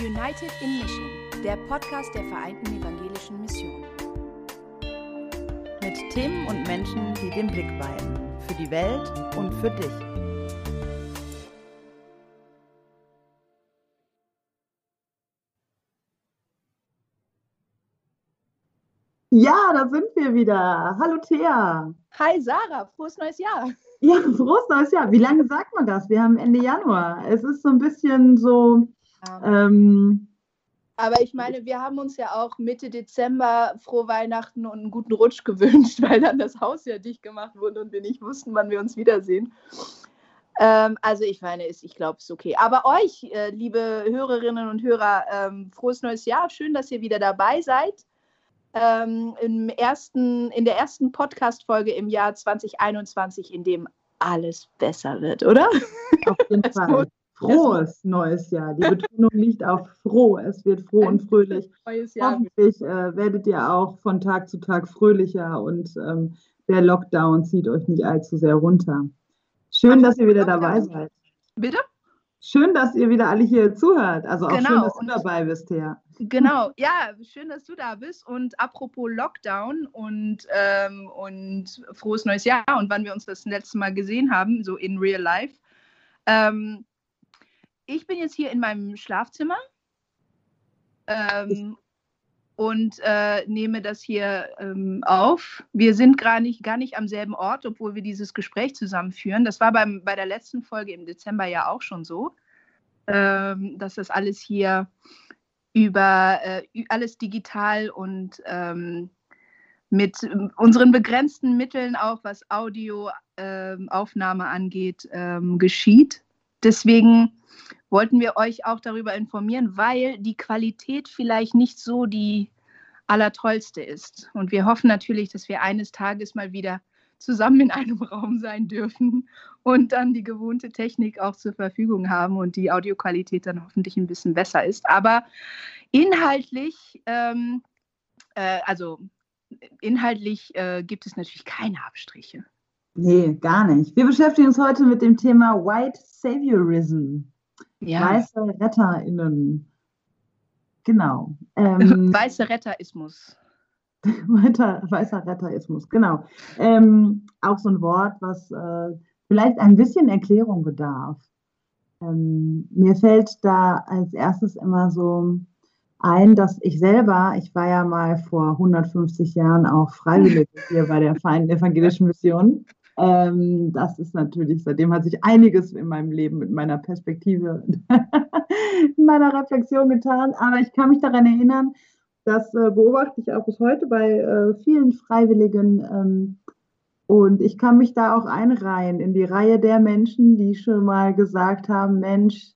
United in Mission, der Podcast der Vereinten Evangelischen Mission. Mit Themen und Menschen, die den Blick weiten. Für die Welt und für dich. Ja, da sind wir wieder. Hallo Thea. Hi Sarah, frohes neues Jahr. Ja, frohes neues Jahr. Wie lange sagt man das? Wir haben Ende Januar. Es ist so ein bisschen so, ähm, Aber ich meine, wir haben uns ja auch Mitte Dezember frohe Weihnachten und einen guten Rutsch gewünscht, weil dann das Haus ja dicht gemacht wurde und wir nicht wussten, wann wir uns wiedersehen. Ähm, also ich meine, ich glaube, es ist okay. Aber euch, äh, liebe Hörerinnen und Hörer, ähm, frohes neues Jahr. Schön, dass ihr wieder dabei seid. Ähm, im ersten, in der ersten Podcast-Folge im Jahr 2021, in dem alles besser wird, oder? Auf jeden Fall. Frohes neues Jahr. Die Betonung liegt auf froh. Es wird froh und fröhlich. Hoffentlich äh, werdet ihr auch von Tag zu Tag fröhlicher und ähm, der Lockdown zieht euch nicht allzu sehr runter. Schön, dass ihr wieder dabei seid. Bitte? Schön, dass ihr wieder alle hier zuhört. Also auch Genau. schön, dass du dabei bist, ja. Genau, ja, schön, dass du da bist. Und apropos Lockdown und, ähm, und frohes neues Jahr und wann wir uns das letzte Mal gesehen haben, so in real life. Ähm, ich bin jetzt hier in meinem Schlafzimmer ähm, und äh, nehme das hier ähm, auf. Wir sind gar nicht, gar nicht am selben Ort, obwohl wir dieses Gespräch zusammenführen. Das war beim, bei der letzten Folge im Dezember ja auch schon so, ähm, dass das alles hier über äh, alles digital und ähm, mit ähm, unseren begrenzten Mitteln auch, was Audioaufnahme angeht, ähm, geschieht. Deswegen wollten wir euch auch darüber informieren, weil die Qualität vielleicht nicht so die allertollste ist. Und wir hoffen natürlich, dass wir eines Tages mal wieder zusammen in einem Raum sein dürfen und dann die gewohnte Technik auch zur Verfügung haben und die Audioqualität dann hoffentlich ein bisschen besser ist. Aber inhaltlich, ähm, äh, also inhaltlich äh, gibt es natürlich keine Abstriche. Nee, gar nicht. Wir beschäftigen uns heute mit dem Thema White Saviorism. Weiße RetterInnen. Genau. Ähm, Weiße Retterismus. weiter, weißer Retterismus, genau. Ähm, auch so ein Wort, was äh, vielleicht ein bisschen Erklärung bedarf. Ähm, mir fällt da als erstes immer so ein, dass ich selber, ich war ja mal vor 150 Jahren auch freiwillig hier bei der Vereinten Evangelischen Mission. Ähm, das ist natürlich, seitdem hat sich einiges in meinem Leben mit meiner Perspektive, in meiner Reflexion getan. Aber ich kann mich daran erinnern, das äh, beobachte ich auch bis heute bei äh, vielen Freiwilligen. Ähm, und ich kann mich da auch einreihen in die Reihe der Menschen, die schon mal gesagt haben, Mensch,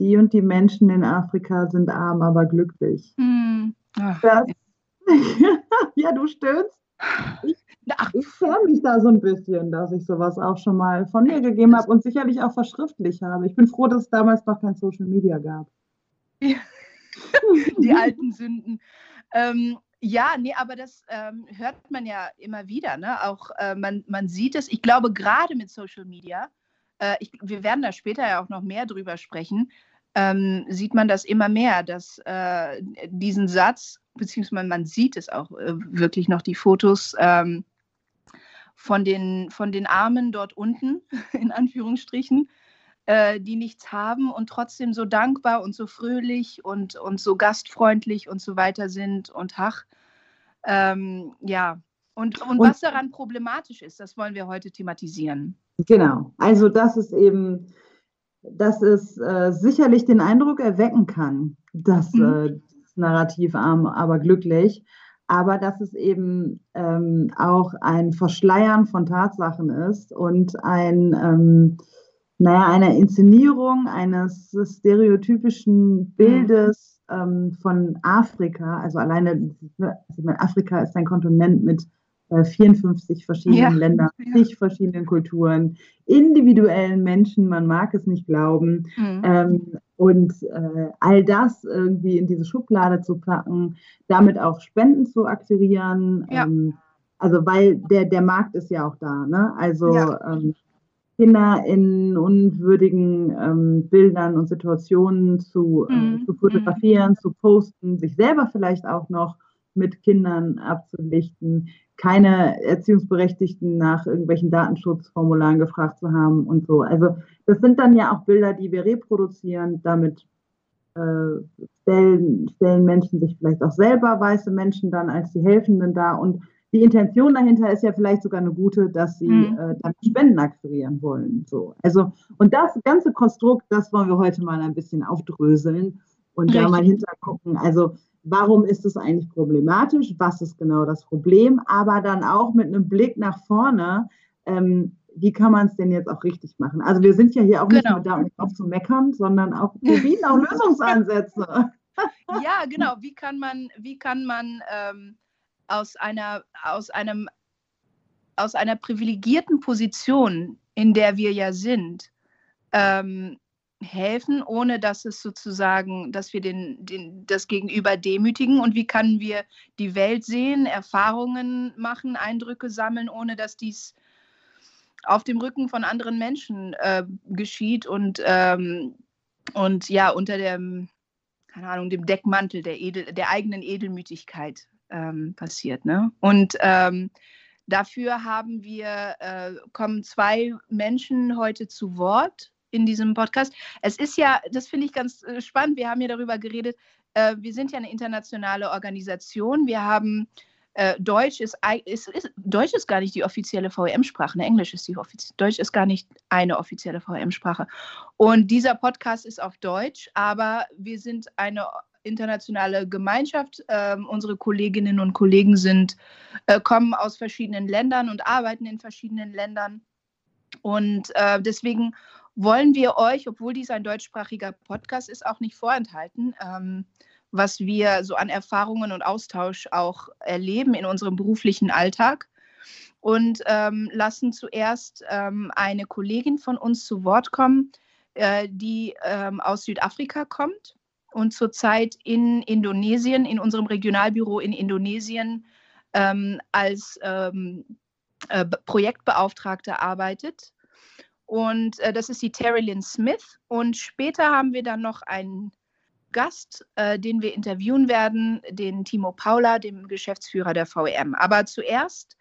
die und die Menschen in Afrika sind arm, aber glücklich. Hm. Ach, Das, ja, du stöhnst. Ach, Ich schäme mich da so ein bisschen, dass ich sowas auch schon mal von mir gegeben habe und sicherlich auch verschriftlich habe. Ich bin froh, dass es damals noch kein Social Media gab. die alten Sünden. Ähm, ja, nee, aber das ähm, hört man ja immer wieder. Ne? Auch äh, man, man sieht es, ich glaube, gerade mit Social Media, äh, ich, wir werden da später ja auch noch mehr drüber sprechen, ähm, sieht man das immer mehr, dass äh, diesen Satz, beziehungsweise man sieht es auch äh, wirklich noch, die Fotos ähm, von, den, von den Armen dort unten, in Anführungsstrichen, äh, die nichts haben und trotzdem so dankbar und so fröhlich und, und so gastfreundlich und so weiter sind und ach, ähm, ja. Und, und, Und- was daran problematisch ist, das wollen wir heute thematisieren. Genau, also dass es eben, dass es äh, sicherlich den Eindruck erwecken kann, dass Mhm. äh, das Narrativ arm, aber glücklich, aber dass es eben ähm, auch ein Verschleiern von Tatsachen ist und ein, ähm, naja, eine Inszenierung eines stereotypischen Bildes ähm, von Afrika, also alleine, also ich meine, Afrika ist ein Kontinent mit äh, 54 verschiedenen Ja, Ländern, ja. zig verschiedenen Kulturen, individuellen Menschen, man mag es nicht glauben. Mhm. Und äh, all das irgendwie in diese Schublade zu packen, damit auch Spenden zu akquirieren. Ja. Ähm, also weil der, der Markt ist ja auch da. Ne? Also Ja. ähm, Kinder in unwürdigen ähm, Bildern und Situationen zu, äh, Mhm. zu fotografieren, zu posten, sich selber vielleicht auch noch mit Kindern abzulichten, keine Erziehungsberechtigten nach irgendwelchen Datenschutzformularen gefragt zu haben und so. Also das sind dann ja auch Bilder, die wir reproduzieren. Damit äh, stellen, stellen Menschen sich vielleicht auch selber, weiße Menschen, dann als die Helfenden dar. Und die Intention dahinter ist ja vielleicht sogar eine gute, dass sie Mhm. äh, dann Spenden akquirieren wollen. So. Also, und das ganze Konstrukt, das wollen wir heute mal ein bisschen aufdröseln und da Richtig. mal hintergucken. Also, warum ist es eigentlich problematisch? Was ist genau das Problem? Aber dann auch mit einem Blick nach vorne, ähm, wie kann man es denn jetzt auch richtig machen? Also, wir sind ja hier auch nicht Genau. nur da, um drauf zu meckern, sondern auch, wir bieten auch Lösungsansätze. Ja, genau. Wie kann man, wie kann man ähm, aus einer, aus einem, aus einer privilegierten Position, in der wir ja sind, ähm, helfen, ohne dass es sozusagen, dass wir den, den, das Gegenüber demütigen und wie können wir die Welt sehen, Erfahrungen machen, Eindrücke sammeln, ohne dass dies auf dem Rücken von anderen Menschen äh, geschieht und, ähm, und ja, unter dem, keine Ahnung, dem Deckmantel der, Edel, der eigenen Edelmütigkeit ähm, passiert. Ne? Und ähm, dafür haben wir, äh, kommen zwei Menschen heute zu Wort in diesem Podcast. Es ist ja, das finde ich ganz äh, spannend, wir haben ja darüber geredet, äh, wir sind ja eine internationale Organisation, wir haben äh, Deutsch ist, ist, ist Deutsch ist gar nicht die offizielle VM-Sprache, ne? Englisch ist die offizielle, Deutsch ist gar nicht eine offizielle VM-Sprache. Und dieser Podcast ist auf Deutsch, aber wir sind eine internationale Gemeinschaft. Ähm, unsere Kolleginnen und Kollegen sind, äh, kommen aus verschiedenen Ländern und arbeiten in verschiedenen Ländern. Und äh, deswegen wollen wir euch, obwohl dies ein deutschsprachiger Podcast ist, auch nicht vorenthalten, ähm, was wir so an Erfahrungen und Austausch auch erleben in unserem beruflichen Alltag. Und ähm, lassen zuerst ähm, eine Kollegin von uns zu Wort kommen, äh, die ähm, aus Südafrika kommt und zurzeit in Indonesien, in unserem Regionalbüro in Indonesien ähm, als ähm, äh, Be- Projektbeauftragte arbeitet. Und äh, das ist die Terry Lynn Smith. Und später haben wir dann noch einen Gast, äh, den wir interviewen werden, den Timo Paula, dem Geschäftsführer der VM. Aber zuerst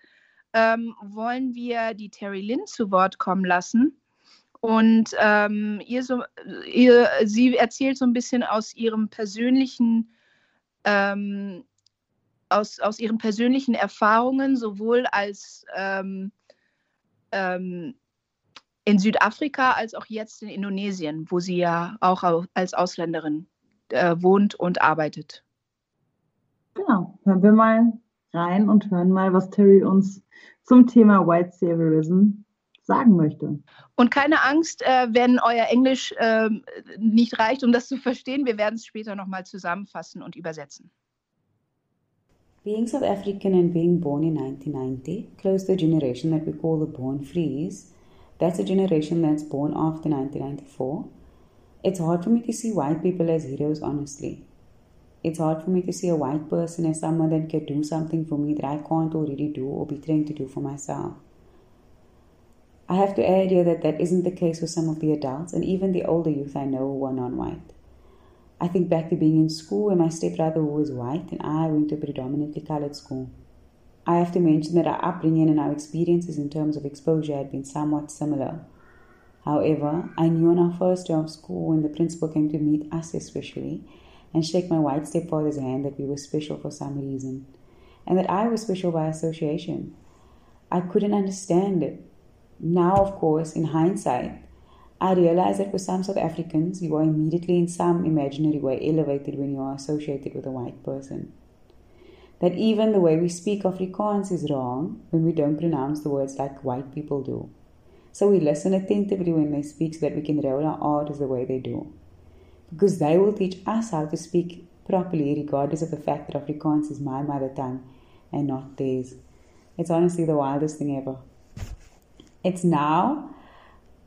ähm, wollen wir die Terry Lynn zu Wort kommen lassen. Und ähm, ihr so, ihr, sie erzählt so ein bisschen aus ihrem persönlichen, ähm, aus, aus ihren persönlichen Erfahrungen, sowohl als ähm, ähm, in Südafrika als auch jetzt in Indonesien, wo sie ja auch au- als Ausländerin äh, wohnt und arbeitet. Genau, hören wir mal rein und hören mal, was Terry uns zum Thema White Saviorism sagen möchte. Und keine Angst, äh, wenn euer Englisch ähm, nicht reicht, um das zu verstehen. Wir werden es später nochmal zusammenfassen und übersetzen. Being South African and being born in 1990, close to the generation that we call the born frees, that's a generation that's born after 1994, it's hard for me to see white people as heroes, honestly. It's hard for me to see a white person as someone that can do something for me that I can't already do or be trained to do for myself. I have to add here that that isn't the case with some of the adults and even the older youth I know who are non white. I think back to being in school where my stepbrother, who was white, and I went to a predominantly colored school. I have to mention that our upbringing and our experiences in terms of exposure had been somewhat similar. However, I knew on our first day of school when the principal came to meet us, especially, and shake my white stepfather's hand that we were special for some reason, and that I was special by association. I couldn't understand it. Now, of course, in hindsight, I realize that for some South Africans, you are immediately in some imaginary way elevated when you are associated with a white person. That even the way we speak Afrikaans is wrong when we don't pronounce the words like white people do. So we listen attentively when they speak so that we can roll our R's the way they do. Because they will teach us how to speak properly, regardless of the fact that Afrikaans is my mother tongue and not theirs. It's honestly the wildest thing ever. It's now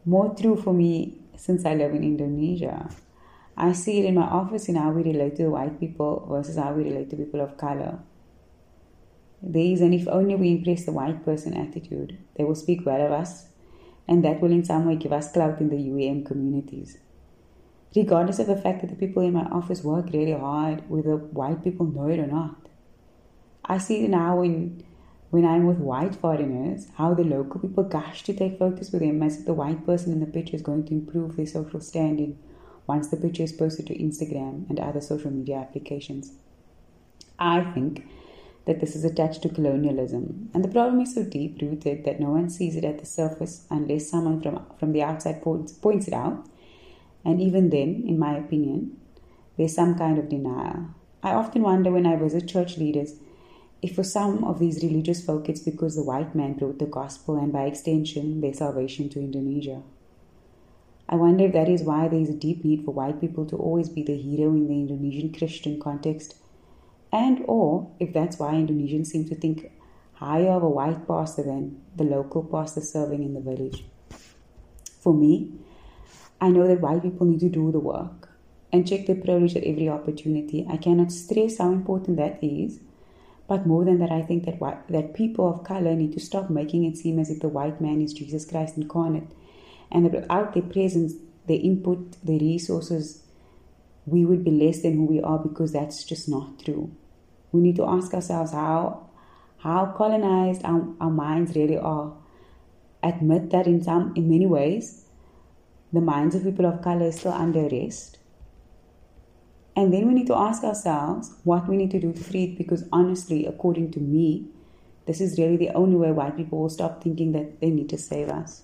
more true for me since I live in Indonesia. I see it in my office in how we relate to white people versus how we relate to people of color. There is and if only we impress the white person attitude, they will speak well of us and that will in some way give us clout in the UAM communities. Regardless of the fact that the people in my office work really hard, whether white people know it or not. I see now when when I'm with white foreigners, how the local people gush to take photos with them as if the white person in the picture is going to improve their social standing once the picture is posted to Instagram and other social media applications. I think that this is attached to colonialism, and the problem is so deep rooted that no one sees it at the surface unless someone from, from the outside points, points it out. And even then, in my opinion, there's some kind of denial. I often wonder when I visit church leaders if for some of these religious folk it's because the white man brought the gospel and by extension their salvation to Indonesia. I wonder if that is why there is a deep need for white people to always be the hero in the Indonesian Christian context, and or if that's why Indonesians seem to think higher of a white pastor than the local pastor serving in the village. For me, I know that white people need to do the work and check their privilege at every opportunity. I cannot stress how important that is but more than that, I think that white, that people of color need to stop making it seem as if the white man is Jesus Christ incarnate, and that without their presence, their input, their resources, we would be less than who we are because that's just not true. We need to ask ourselves how how colonized our, our minds really are. Admit that in some in many ways, the minds of people of color is still under arrest and then we need to ask ourselves what we need to do to free it because honestly, according to me, this is really the only way white people will stop thinking that they need to save us.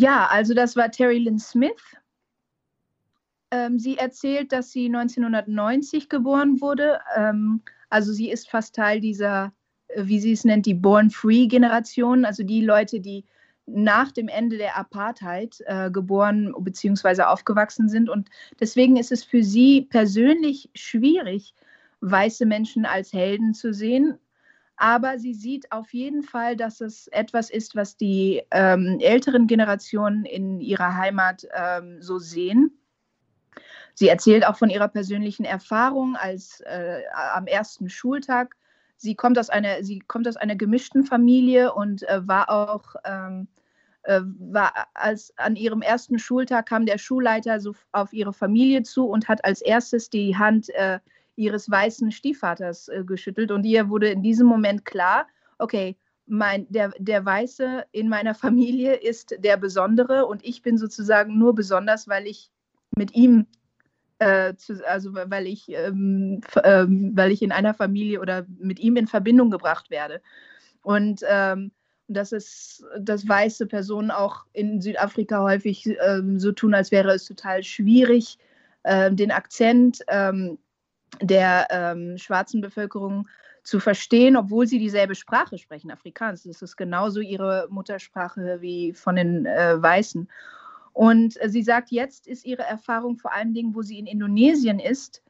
Ja, also das war Terry Lynn Smith Ähm, sie erzählt, dass sie 1990 geboren wurde. Ähm, also sie ist fast Teil dieser, äh, wie sie es nennt, die Born-Free-Generation, also die Leute, die nach dem Ende der Apartheid äh, geboren bzw. aufgewachsen sind. Und deswegen ist es für sie persönlich schwierig, weiße Menschen als Helden zu sehen. Aber sie sieht auf jeden Fall, dass es etwas ist, was die ähm, älteren Generationen in ihrer Heimat ähm, so sehen. Sie erzählt auch von ihrer persönlichen Erfahrung als äh, am ersten Schultag. Sie kommt aus einer, sie kommt aus einer gemischten Familie und äh, war auch ähm, äh, war als an ihrem ersten Schultag kam der Schulleiter so auf ihre Familie zu und hat als erstes die Hand äh, ihres weißen Stiefvaters äh, geschüttelt und ihr wurde in diesem Moment klar, okay, mein, der, der Weiße in meiner Familie ist der Besondere und ich bin sozusagen nur besonders, weil ich mit ihm äh, zu, also weil ich, ähm, ähm, weil ich in einer Familie oder mit ihm in Verbindung gebracht werde. Und ähm, dass es, dass weiße Personen auch in Südafrika häufig ähm, so tun, als wäre es total schwierig, äh, den Akzent ähm, der ähm, schwarzen Bevölkerung zu verstehen, obwohl sie dieselbe Sprache sprechen, Afrikaans. Das ist genauso ihre Muttersprache wie von den äh, Weißen. Und äh, sie sagt, jetzt ist ihre Erfahrung vor allen Dingen, wo sie in Indonesien ist,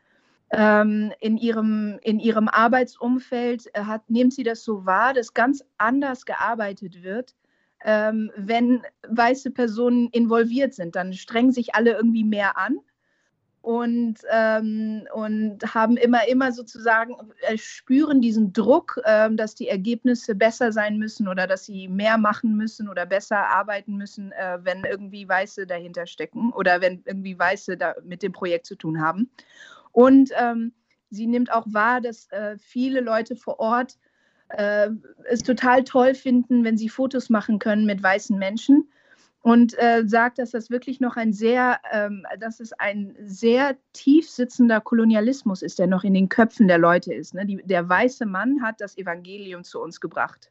ähm, in, ihrem, in ihrem Arbeitsumfeld äh, hat, nimmt sie das so wahr, dass ganz anders gearbeitet wird, ähm, wenn weiße Personen involviert sind. Dann strengen sich alle irgendwie mehr an und, ähm, und haben immer, immer sozusagen, äh, spüren diesen Druck, äh, dass die Ergebnisse besser sein müssen oder dass sie mehr machen müssen oder besser arbeiten müssen, äh, wenn irgendwie Weiße dahinter stecken oder wenn irgendwie Weiße da mit dem Projekt zu tun haben. Und ähm, sie nimmt auch wahr, dass äh, viele Leute vor Ort äh, es total toll finden, wenn sie Fotos machen können mit weißen Menschen und äh, sagt, dass das wirklich noch ein sehr, ähm, dass es ein sehr tief sitzender Kolonialismus ist, der noch in den Köpfen der Leute ist. Ne? Die, der weiße Mann hat das Evangelium zu uns gebracht.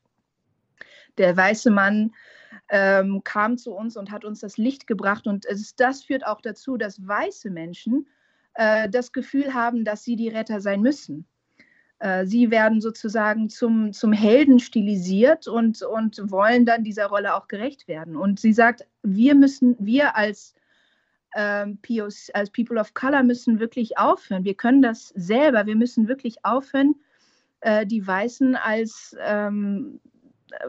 Der weiße Mann ähm, kam zu uns und hat uns das Licht gebracht. Und es, das führt auch dazu, dass weiße Menschen äh, das Gefühl haben, dass sie die Retter sein müssen. Äh, sie werden sozusagen zum, zum Helden stilisiert und, und wollen dann dieser Rolle auch gerecht werden. Und sie sagt, wir müssen, wir als, ähm, POC, als People of Color müssen wirklich aufhören. Wir können das selber, wir müssen wirklich aufhören, äh, die Weißen als, ähm,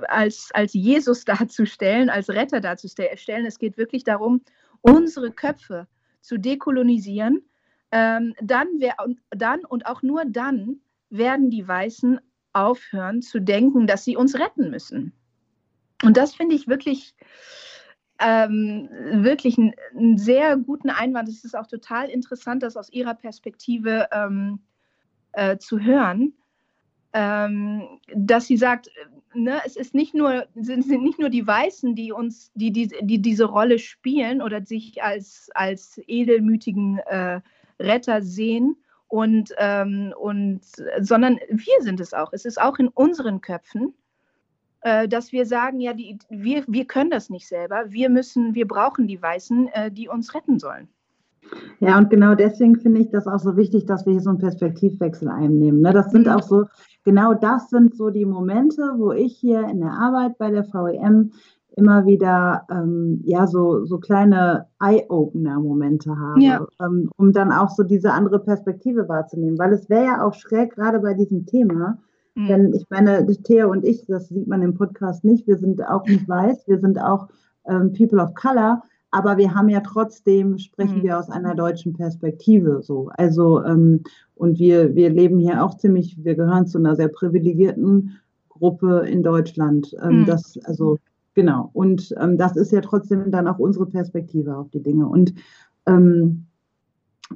als, als Jesus darzustellen, als Retter darzustellen. Es geht wirklich darum, unsere Köpfe zu dekolonisieren. Ähm, dann, wär, dann und auch nur dann werden die Weißen aufhören zu denken, dass sie uns retten müssen. Und das finde ich wirklich, ähm, wirklich einen, sehr guten Einwand. Es ist auch total interessant, das aus Ihrer Perspektive ähm, äh, zu hören, ähm, dass sie sagt, ne, es ist nicht nur, sind, sind nicht nur die Weißen, die uns, die, die, die diese Rolle spielen oder sich als, als edelmütigen äh, Retter sehen, und, ähm, und, sondern wir sind es auch. Es ist auch in unseren Köpfen, äh, dass wir sagen, ja, die, wir, wir können das nicht selber. Wir müssen, wir brauchen die Weißen, äh, die uns retten sollen. Ja, und genau deswegen finde ich das auch so wichtig, dass wir hier so einen Perspektivwechsel einnehmen. Ne? Das sind mhm. auch so, genau das sind so die Momente, wo ich hier in der Arbeit bei der VEM immer wieder ähm, ja so, so kleine Eye-Opener-Momente habe, ja. ähm, um dann auch so diese andere Perspektive wahrzunehmen. Weil es wäre ja auch schräg, gerade bei diesem Thema, mhm. denn ich meine, Thea und ich, das sieht man im Podcast nicht, wir sind auch nicht weiß, wir sind auch ähm, People of Color, aber wir haben ja trotzdem, sprechen mhm. wir aus einer deutschen Perspektive so. Also, ähm, und wir, wir leben hier auch ziemlich, wir gehören zu einer sehr privilegierten Gruppe in Deutschland. Ähm, mhm. Das, also Genau. Und ähm, das ist ja trotzdem dann auch unsere Perspektive auf die Dinge. Und, ähm,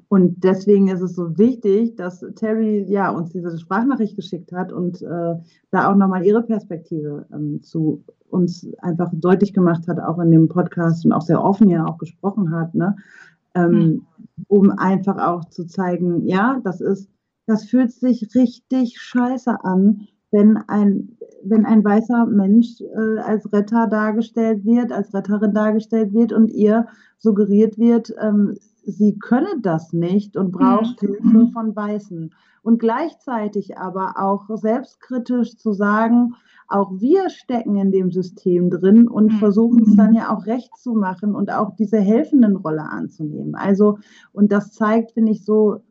und deswegen ist es so wichtig, dass Terry ja, uns diese Sprachnachricht geschickt hat und äh, da auch nochmal ihre Perspektive ähm, zu uns einfach deutlich gemacht hat, auch in dem Podcast und auch sehr offen ja auch gesprochen hat, ne? Mhm. um einfach auch zu zeigen, ja, das ist, das fühlt sich richtig scheiße an, wenn ein, wenn ein weißer Mensch äh, als Retter dargestellt wird, als Retterin dargestellt wird und ihr suggeriert wird, ähm, sie könne das nicht und braucht mhm. Hilfe von Weißen. Und gleichzeitig aber auch selbstkritisch zu sagen, auch wir stecken in dem System drin und mhm. versuchen es dann ja auch recht zu machen und auch diese helfenden Rolle anzunehmen. Also, und das zeigt, finde ich, so,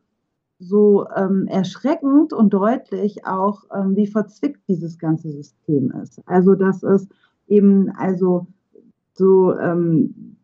so ähm, erschreckend und deutlich auch, ähm, wie verzwickt dieses ganze System ist. Also das ist eben also so, ähm,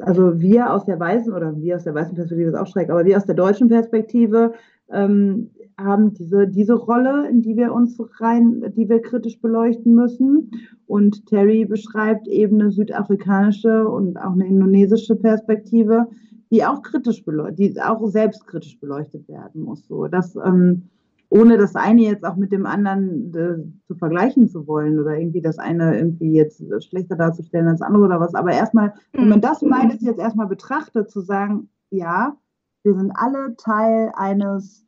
also wir aus der weißen oder wir aus der weißen Perspektive ist auch schräg, aber wir aus der deutschen Perspektive ähm, haben diese, diese Rolle, in die wir uns rein, die wir kritisch beleuchten müssen. Und Terry beschreibt eben eine südafrikanische und auch eine indonesische Perspektive, die auch kritisch beleuchtet, die auch selbstkritisch beleuchtet werden muss. So, dass, ähm, ohne das eine jetzt auch mit dem anderen äh, zu vergleichen zu wollen oder irgendwie das eine irgendwie jetzt schlechter darzustellen als das andere oder was. Aber erstmal, wenn man das beides jetzt erstmal betrachtet, zu sagen, ja, wir sind alle Teil eines,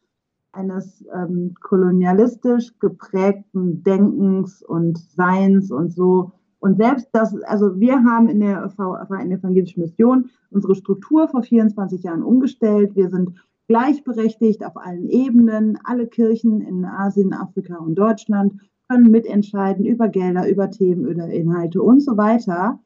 eines ähm, kolonialistisch geprägten Denkens und Seins und so und selbst das, also wir haben in der Verein Evangelischen Mission unsere Struktur vor 24 Jahren umgestellt. Wir sind gleichberechtigt auf allen Ebenen. Alle Kirchen in Asien, Afrika und Deutschland können mitentscheiden über Gelder, über Themen, über Inhalte und so weiter.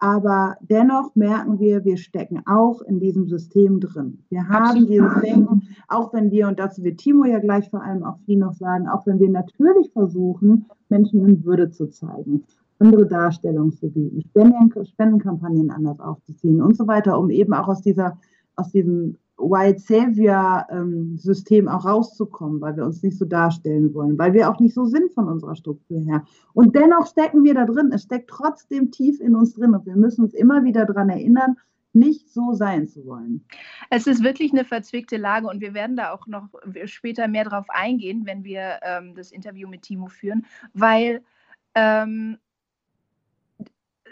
Aber dennoch merken wir, wir stecken auch in diesem System drin. Wir haben Absolut. dieses Denken, auch wenn wir, und dazu wird Timo ja gleich vor allem auch viel noch sagen, auch wenn wir natürlich versuchen, Menschen in Würde zu zeigen andere Darstellungen zu bieten, Spenden, Spendenkampagnen anders aufzuziehen und so weiter, um eben auch aus dieser, aus diesem White Savior ähm, auch rauszukommen, weil wir uns nicht so darstellen wollen, weil wir auch nicht so sind von unserer Struktur her. Und dennoch stecken wir da drin. Es steckt trotzdem tief in uns drin und wir müssen uns immer wieder daran erinnern, nicht so sein zu wollen. Es ist wirklich eine verzwickte Lage und wir werden da auch noch später mehr drauf eingehen, wenn wir ähm, das Interview mit Timo führen, weil ähm,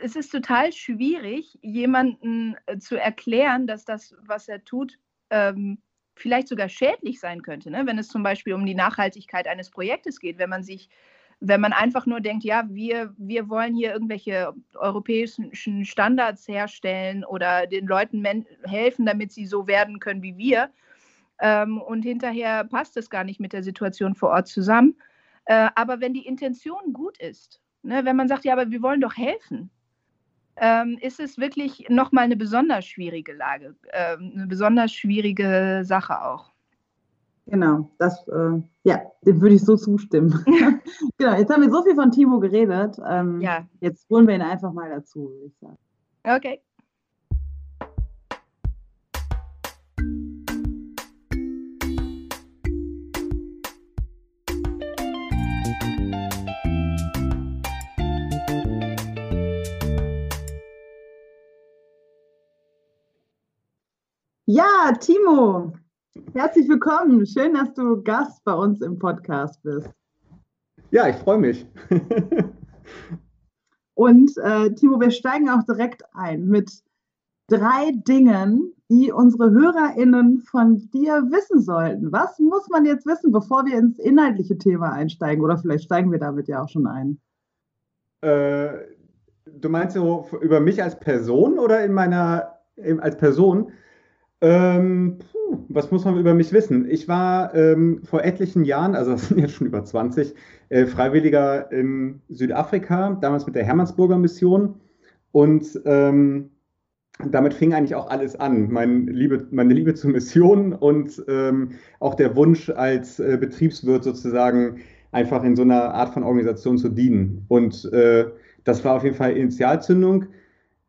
es ist total schwierig, jemanden äh, zu erklären, dass das, was er tut, ähm, vielleicht sogar schädlich sein könnte. Ne? Wenn es zum Beispiel um die Nachhaltigkeit eines Projektes geht, wenn man sich, wenn man einfach nur denkt, ja, wir, wir wollen hier irgendwelche europäischen Standards herstellen oder den Leuten helfen, damit sie so werden können wie wir. Ähm, und hinterher passt es gar nicht mit der Situation vor Ort zusammen. Äh, aber wenn die Intention gut ist, ne, wenn man sagt, ja, aber wir wollen doch helfen, ähm, ist es wirklich nochmal eine besonders schwierige Lage, ähm, eine besonders schwierige Sache auch. Genau, das, äh, ja, dem würde ich so zustimmen. genau, jetzt haben wir so viel von Timo geredet. Ähm, ja. Jetzt holen wir ihn einfach mal dazu, würde ich sagen. Okay. Ja, Timo, herzlich willkommen. Schön, dass du Gast bei uns im Podcast bist. Ja, ich freue mich. Und äh, Timo, wir steigen auch direkt ein mit drei Dingen, die unsere HörerInnen von dir wissen sollten. Was muss man jetzt wissen, bevor wir ins inhaltliche Thema einsteigen? Oder vielleicht steigen wir damit ja auch schon ein. Äh, du meinst so über mich als Person oder in meiner als Person? Ähm, puh, was muss man über mich wissen? Ich war ähm, vor etlichen Jahren, also das sind jetzt schon über 20, äh, Freiwilliger in Südafrika, damals mit der Hermannsburger Mission. Und ähm, damit fing eigentlich auch alles an. Mein Liebe, meine Liebe zur Mission und ähm, auch der Wunsch, als äh, Betriebswirt sozusagen einfach in so einer Art von Organisation zu dienen. Und äh, das war auf jeden Fall Initialzündung.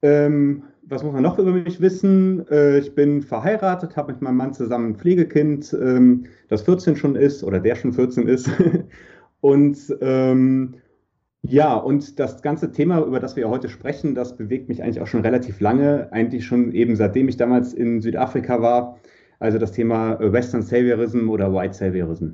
Ähm, was muss man noch über mich wissen? Äh, ich bin verheiratet, habe mit meinem Mann zusammen ein Pflegekind, ähm, das 14 schon ist oder der schon 14 ist. und ähm, ja, und das ganze Thema, über das wir heute sprechen, das bewegt mich eigentlich auch schon relativ lange, eigentlich schon eben seitdem ich damals in Südafrika war. Also das Thema Western Saviorism oder White Saviorism.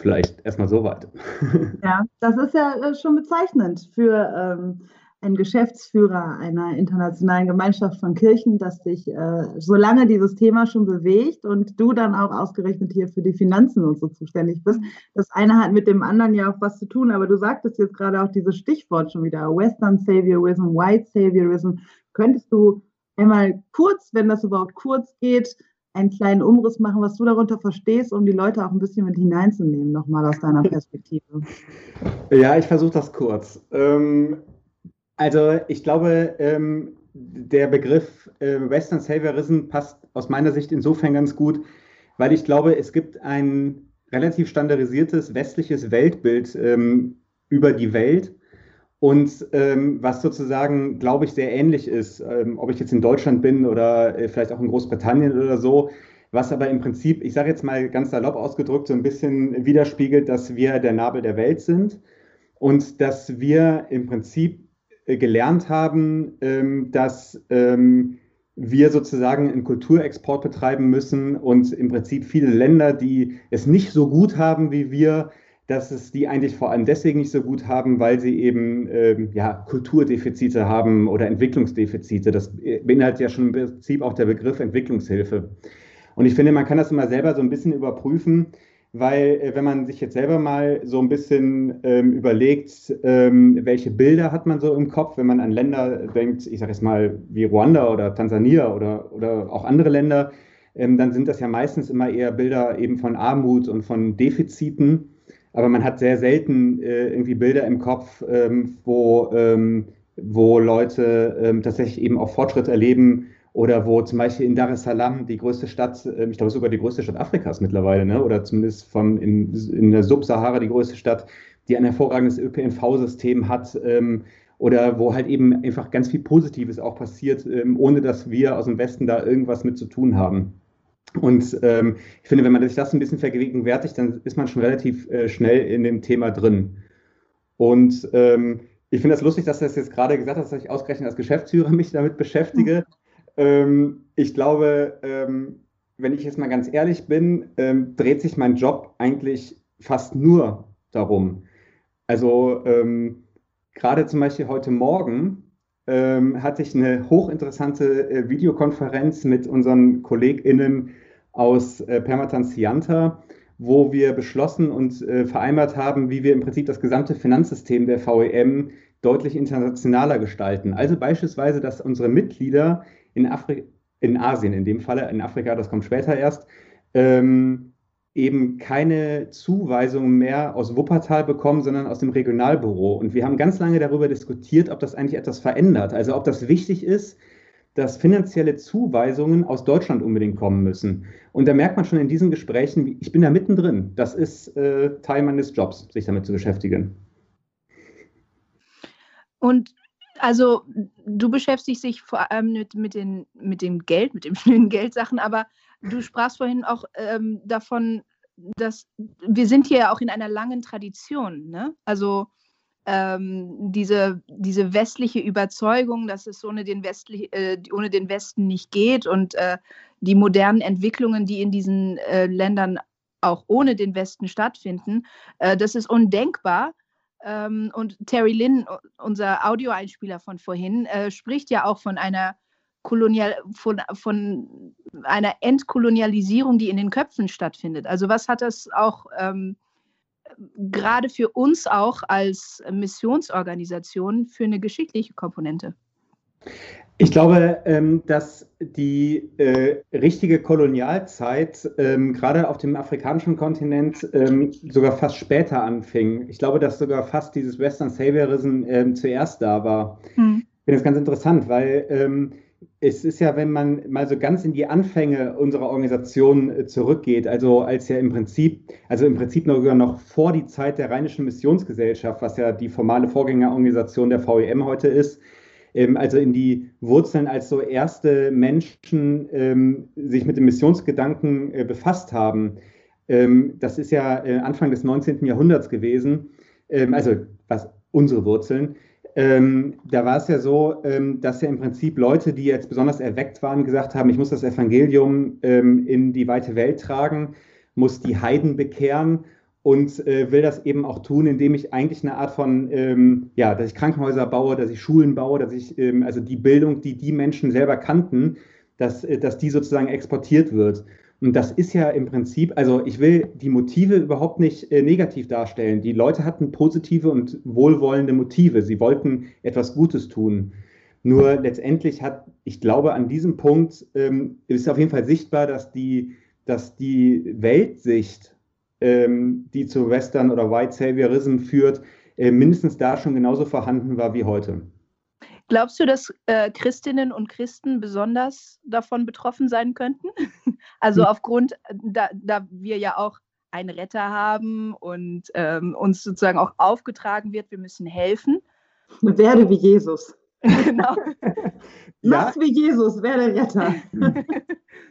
Vielleicht erstmal so weit. Ja, das ist ja äh, schon bezeichnend für ähm, ein Geschäftsführer einer internationalen Gemeinschaft von Kirchen, dass dich, äh, solange dieses Thema schon bewegt und du dann auch ausgerechnet hier für die Finanzen und so zuständig bist, das eine hat mit dem anderen ja auch was zu tun, aber du sagtest jetzt gerade auch dieses Stichwort schon wieder, Western Saviorism, White Saviorism. Könntest du einmal kurz, wenn das überhaupt kurz geht, einen kleinen Umriss machen, was du darunter verstehst, um die Leute auch ein bisschen mit hineinzunehmen, nochmal aus deiner Perspektive? Ja, ich versuche das kurz. Ähm, also ich glaube, ähm, der Begriff äh, Western Saviorism passt aus meiner Sicht insofern ganz gut, weil ich glaube, es gibt ein relativ standardisiertes westliches Weltbild ähm, über die Welt. Und ähm, was sozusagen, glaube ich, sehr ähnlich ist, ähm, ob ich jetzt in Deutschland bin oder äh, vielleicht auch in Großbritannien oder so, was aber im Prinzip, ich sage jetzt mal ganz salopp ausgedrückt, so ein bisschen widerspiegelt, dass wir der Nabel der Welt sind und dass wir im Prinzip gelernt haben, ähm, dass ähm, wir sozusagen einen Kulturexport betreiben müssen und im Prinzip viele Länder, die es nicht so gut haben wie wir, dass es die eigentlich vor allem deswegen nicht so gut haben, weil sie eben ähm, ja, Kulturdefizite haben oder Entwicklungsdefizite. Das beinhaltet ja schon im Prinzip auch der Begriff Entwicklungshilfe. Und ich finde, man kann das immer selber so ein bisschen überprüfen weil äh, wenn man sich jetzt selber mal so ein bisschen ähm, überlegt, ähm, welche Bilder hat man so im Kopf, wenn man an Länder denkt, ich sage jetzt mal wie Ruanda oder Tansania oder, oder auch andere Länder, ähm, dann sind das ja meistens immer eher Bilder eben von Armut und von Defiziten. Aber man hat sehr selten äh, irgendwie Bilder im Kopf, ähm, wo, ähm, wo Leute ähm, tatsächlich eben auch Fortschritt erleben oder wo zum Beispiel in Dar es Salaam, die größte Stadt, ähm, ich glaube sogar die größte Stadt Afrikas mittlerweile, ne? oder zumindest von in, in der Subsahara die größte Stadt, die ein hervorragendes ÖPNV-System hat, ähm, oder wo halt eben einfach ganz viel Positives auch passiert, ähm, ohne dass wir aus dem Westen da irgendwas mit zu tun haben. Und ähm, ich finde, wenn man sich das ein bisschen vergegenwärtigt, dann ist man schon relativ äh, schnell in dem Thema drin. Und ähm, ich finde das lustig, dass du das jetzt gerade gesagt hast, dass ich ausgerechnet als Geschäftsführer mich damit beschäftige. Ähm, ich glaube, ähm, wenn ich jetzt mal ganz ehrlich bin, ähm, dreht sich mein Job eigentlich fast nur darum. Also ähm, gerade zum Beispiel heute Morgen ähm, hatte ich eine hochinteressante äh, Videokonferenz mit unseren KollegInnen aus äh, Permatanzianta, wo wir beschlossen und äh, vereinbart haben, wie wir im Prinzip das gesamte Finanzsystem der VEM deutlich internationaler gestalten. Also beispielsweise, dass unsere Mitglieder in, Afri in Asien, in dem Falle, in Afrika, das kommt später erst, ähm, eben keine Zuweisungen mehr aus Wuppertal bekommen, sondern aus dem Regionalbüro. Und wir haben ganz lange darüber diskutiert, ob das eigentlich etwas verändert. Also ob das wichtig ist, dass finanzielle Zuweisungen aus Deutschland unbedingt kommen müssen. Und da merkt man schon in diesen Gesprächen, ich bin da mittendrin. Das ist äh, Teil meines Jobs, sich damit zu beschäftigen. Und also du beschäftigst dich vor allem mit, mit, den, mit dem Geld, mit den schönen Geldsachen, aber du sprachst vorhin auch ähm, davon, dass wir sind hier ja auch in einer langen Tradition. Ne? Also ähm, diese, diese westliche Überzeugung, dass es ohne den, Westlich, äh, ohne den Westen nicht geht und äh, die modernen Entwicklungen, die in diesen äh, Ländern auch ohne den Westen stattfinden, äh, das ist undenkbar. Ähm, und Terry Lynn, unser Audioeinspieler von vorhin, äh, spricht ja auch von einer Kolonial, von, von einer Entkolonialisierung, die in den Köpfen stattfindet. Also was hat das auch ähm, gerade für uns auch als Missionsorganisation für eine geschichtliche Komponente? Ich glaube, ähm, dass die äh, richtige Kolonialzeit ähm, gerade auf dem afrikanischen Kontinent ähm, sogar fast später anfing. Ich glaube, dass sogar fast dieses Western Saviorism zuerst da war. Hm. Ich finde das ganz interessant, weil es ist ja, wenn man mal so ganz in die Anfänge unserer Organisation äh, zurückgeht, also als ja im Prinzip, also im Prinzip sogar noch vor die Zeit der Rheinischen Missionsgesellschaft, was ja die formale Vorgängerorganisation der VEM heute ist, ähm, also in die Wurzeln als so erste Menschen ähm, sich mit dem Missionsgedanken äh, befasst haben. Ähm, das ist ja äh, Anfang des 19. Jahrhunderts gewesen, ähm, also was unsere Wurzeln. Ähm, da war es ja so, ähm, dass ja im Prinzip Leute, die jetzt besonders erweckt waren, gesagt haben, ich muss das Evangelium in die weite Welt tragen, muss die Heiden bekehren und äh, will das eben auch tun, indem ich eigentlich eine Art von, ähm, ja, dass ich Krankenhäuser baue, dass ich Schulen baue, dass ich, ähm, also die Bildung, die die Menschen selber kannten, dass, äh, dass die sozusagen exportiert wird. Und das ist ja im Prinzip, also ich will die Motive überhaupt nicht äh, negativ darstellen. Die Leute hatten positive und wohlwollende Motive. Sie wollten etwas Gutes tun. Nur letztendlich hat, ich glaube, an diesem Punkt ähm, ist auf jeden Fall sichtbar, dass die, dass die Weltsicht die zu Western oder White Saviorism führt, äh, mindestens da schon genauso vorhanden war wie heute. Glaubst du, dass äh, Christinnen und Christen besonders davon betroffen sein könnten? also hm. aufgrund, da, da wir ja auch einen Retter haben und ähm, uns sozusagen auch aufgetragen wird, wir müssen helfen. Werde wie Jesus. genau. Mach's ja. wie Jesus, werde Retter.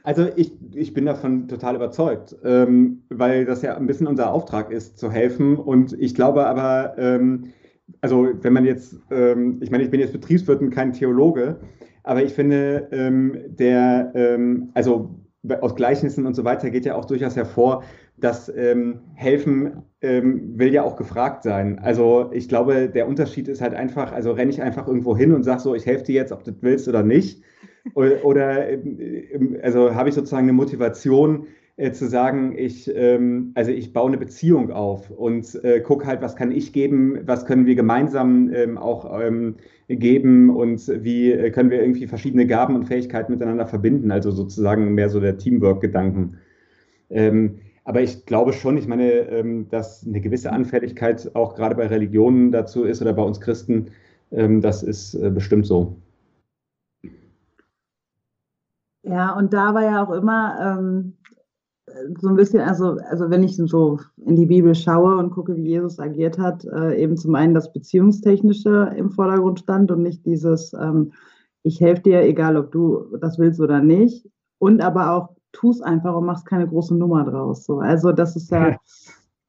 Also ich, ich bin davon total überzeugt, ähm, weil das ja ein bisschen unser Auftrag ist, zu helfen. Und ich glaube aber, ähm, also wenn man jetzt, ähm, ich meine, ich bin jetzt Betriebswirt und kein Theologe, aber ich finde, ähm, der, ähm, also aus Gleichnissen und so weiter geht ja auch durchaus hervor, dass ähm, helfen will ja auch gefragt sein. Also ich glaube, der Unterschied ist halt einfach, also renne ich einfach irgendwo hin und sage so, ich helfe dir jetzt, ob du das willst oder nicht oder, oder ähm, also habe ich sozusagen eine Motivation äh, zu sagen, ich, ähm, also ich baue eine Beziehung auf und äh, gucke halt, was kann ich geben, was können wir gemeinsam ähm, auch ähm, geben und wie äh, können wir irgendwie verschiedene Gaben und Fähigkeiten miteinander verbinden, also sozusagen mehr so der Teamwork-Gedanken. Ähm, aber ich glaube schon, ich meine, ähm, dass eine gewisse Anfälligkeit auch gerade bei Religionen dazu ist oder bei uns Christen, ähm, das ist äh, bestimmt so. Ja, und da war ja auch immer ähm, so ein bisschen, also, also wenn ich so in die Bibel schaue und gucke, wie Jesus agiert hat, äh, eben zum einen das Beziehungstechnische im Vordergrund stand und nicht dieses, ähm, ich helfe dir, egal ob du das willst oder nicht. Und aber auch, tu es einfach und machst keine große Nummer draus. So. Also das ist ja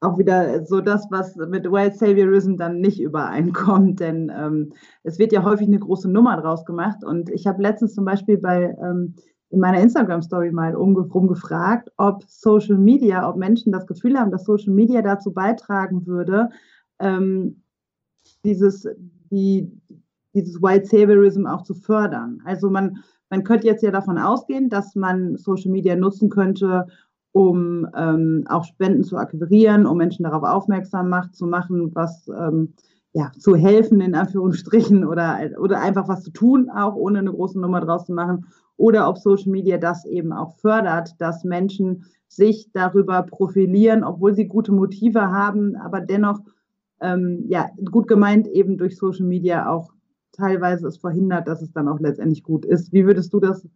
auch wieder so das, was mit White Saviorism dann nicht übereinkommt, denn ähm, es wird ja häufig eine große Nummer draus gemacht. Und ich habe letztens zum Beispiel bei ähm, in meiner Instagram-Story mal umgefragt, ob Social Media, ob Menschen das Gefühl haben, dass Social Media dazu beitragen würde, ähm, dieses, die, dieses White Saviorism auch zu fördern. Also man, man könnte jetzt ja davon ausgehen, dass man Social Media nutzen könnte, um ähm, auch Spenden zu akquirieren, um Menschen darauf aufmerksam macht, zu machen, was ähm, ja, zu helfen, in Anführungsstrichen, oder, oder einfach was zu tun, auch ohne eine große Nummer draus zu machen. Oder ob Social Media das eben auch fördert, dass Menschen sich darüber profilieren, obwohl sie gute Motive haben, aber dennoch ähm, ja, gut gemeint eben durch Social Media auch teilweise es verhindert, dass es dann auch letztendlich gut ist. Wie würdest du das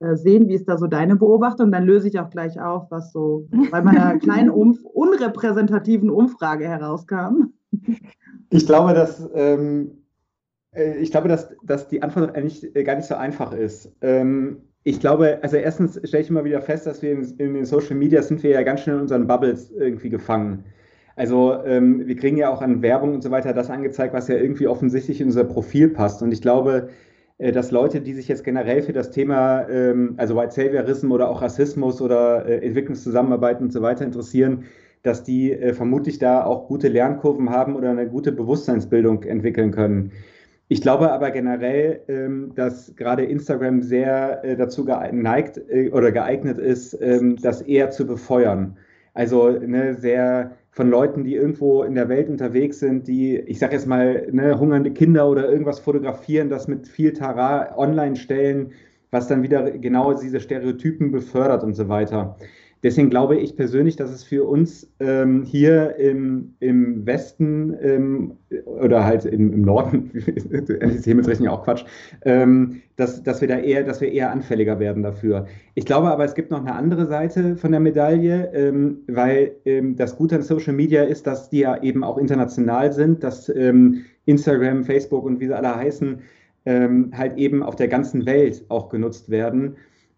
äh, sehen? Wie ist da so deine Beobachtung? Dann löse ich auch gleich auf, was so bei meiner kleinen Umf unrepräsentativen Umfrage herauskam. Ich glaube, dass ähm, äh, ich glaube, dass, dass die Antwort eigentlich äh, gar nicht so einfach ist. Ähm, ich glaube, also erstens stelle ich immer wieder fest, dass wir in, in, den Social Media sind wir ja ganz schnell in unseren Bubbles irgendwie gefangen. Also ähm, wir kriegen ja auch an Werbung und so weiter das angezeigt, was ja irgendwie offensichtlich in unser Profil passt. Und ich glaube, äh, dass Leute, die sich jetzt generell für das Thema, ähm, also White Saviorism oder auch Rassismus oder äh, Entwicklungszusammenarbeit und so weiter interessieren, dass die äh, vermutlich da auch gute Lernkurven haben oder eine gute Bewusstseinsbildung entwickeln können. Ich glaube aber generell, ähm, dass gerade Instagram sehr äh, dazu geneigt äh, oder geeignet ist, ähm, das eher zu befeuern. Also ne, sehr von Leuten, die irgendwo in der Welt unterwegs sind, die, ich sage jetzt mal, ne, hungernde Kinder oder irgendwas fotografieren, das mit viel Tara online stellen, was dann wieder genau diese Stereotypen befördert und so weiter. Deswegen glaube ich persönlich, dass es für uns ähm, hier im, im Westen ähm, oder halt im, im Norden, Systemrechnen ja auch Quatsch, ähm, dass, dass wir da eher, dass wir eher anfälliger werden dafür. Ich glaube aber, es gibt noch eine andere Seite von der Medaille, ähm, weil ähm, das Gute an Social Media ist, dass die ja eben auch international sind, dass ähm, Instagram, Facebook und wie sie alle heißen, halt eben auf der ganzen Welt auch genutzt werden.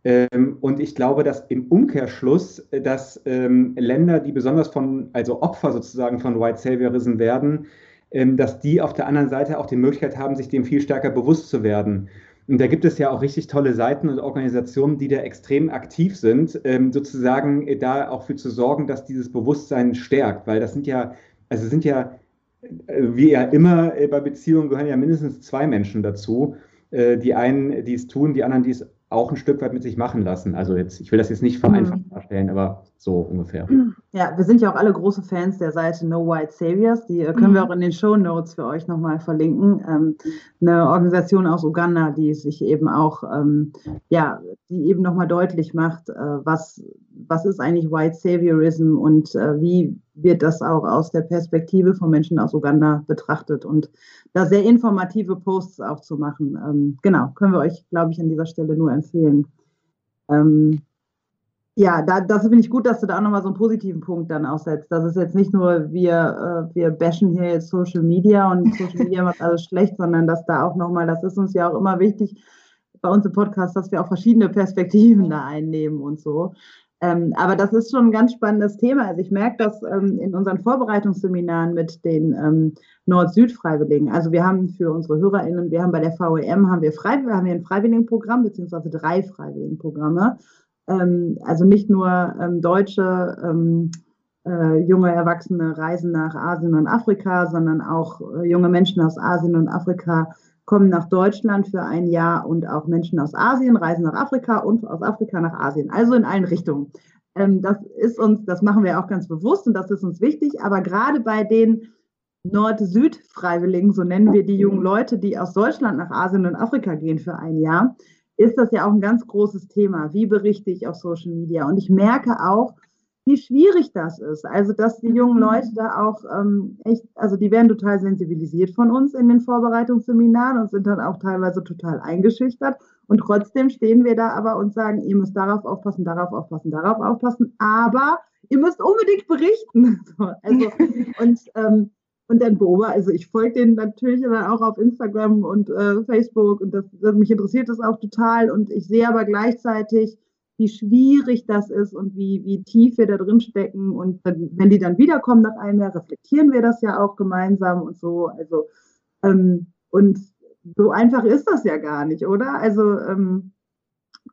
Ähm, und ich glaube, dass im Umkehrschluss, äh, dass ähm, Länder, die besonders von, also Opfer sozusagen von White Saviorism werden, ähm, dass die auf der anderen Seite auch die Möglichkeit haben, sich dem viel stärker bewusst zu werden. Und da gibt es ja auch richtig tolle Seiten und Organisationen, die da extrem aktiv sind, sozusagen äh, da auch für zu sorgen, dass dieses Bewusstsein stärkt, weil das sind ja, also sind ja, äh, wie ja immer bei Beziehungen gehören ja mindestens zwei Menschen dazu. Die einen, die es tun, die anderen, die es auch ein Stück weit mit sich machen lassen. Also jetzt, ich will das jetzt nicht vereinfacht mhm. darstellen, aber so ungefähr. Ja, wir sind ja auch alle große Fans der Seite No White Saviors. Die äh, können mhm. wir auch in den Show Notes für euch nochmal verlinken. Ähm, eine Organisation aus Uganda, die sich eben auch, ähm, ja, die eben nochmal deutlich macht, äh, was, was ist eigentlich White Saviorism und äh, wie wird das auch aus der Perspektive von Menschen aus Uganda betrachtet und da sehr informative Posts auch zu machen. Ähm, genau, können wir euch, glaube ich, an dieser Stelle nur empfehlen. Ähm, ja, da, das finde ich gut, dass du da auch nochmal so einen positiven Punkt dann aussetzt. Das ist jetzt nicht nur, wir, äh, wir bashen hier jetzt Social Media und Social Media macht alles schlecht, sondern dass da auch nochmal, das ist uns ja auch immer wichtig bei uns im Podcast, dass wir auch verschiedene Perspektiven da einnehmen und so. Ähm, aber das ist schon ein ganz spannendes Thema. Also ich merke das ähm, in unseren Vorbereitungsseminaren mit den ähm, Nord-Süd-Freiwilligen. Also wir haben für unsere HörerInnen, wir haben bei der VEM haben wir, Frei, haben wir ein Freiwilligenprogramm, beziehungsweise drei Freiwilligenprogramme. Ähm, also nicht nur ähm, deutsche ähm, äh, junge Erwachsene reisen nach Asien und Afrika, sondern auch äh, junge Menschen aus Asien und Afrika kommen nach Deutschland für ein Jahr und auch Menschen aus Asien reisen nach Afrika und aus Afrika nach Asien, also in allen Richtungen. Ähm, das ist uns, das machen wir auch ganz bewusst und das ist uns wichtig, aber gerade bei den Nord-Süd-Freiwilligen, so nennen wir die jungen Leute, die aus Deutschland nach Asien und Afrika gehen für ein Jahr, ist das ja auch ein ganz großes Thema. Wie berichte ich auf Social Media? Und ich merke auch, wie schwierig das ist. Also, dass die jungen mhm. Leute da auch ähm, echt, also die werden total sensibilisiert von uns in den Vorbereitungsseminaren und sind dann auch teilweise total eingeschüchtert. Und trotzdem stehen wir da aber und sagen, ihr müsst darauf aufpassen, darauf aufpassen, darauf aufpassen, aber ihr müsst unbedingt berichten. also, und, ähm, und dann beobachte, also ich folge denen natürlich dann auch auf Instagram und äh, Facebook und das, mich interessiert das auch total und ich sehe aber gleichzeitig, wie schwierig das ist und wie, wie tief wir da drin stecken. Und wenn die dann wiederkommen nach einem Jahr, reflektieren wir das ja auch gemeinsam und so. Also, ähm, und so einfach ist das ja gar nicht, oder? Also, ähm,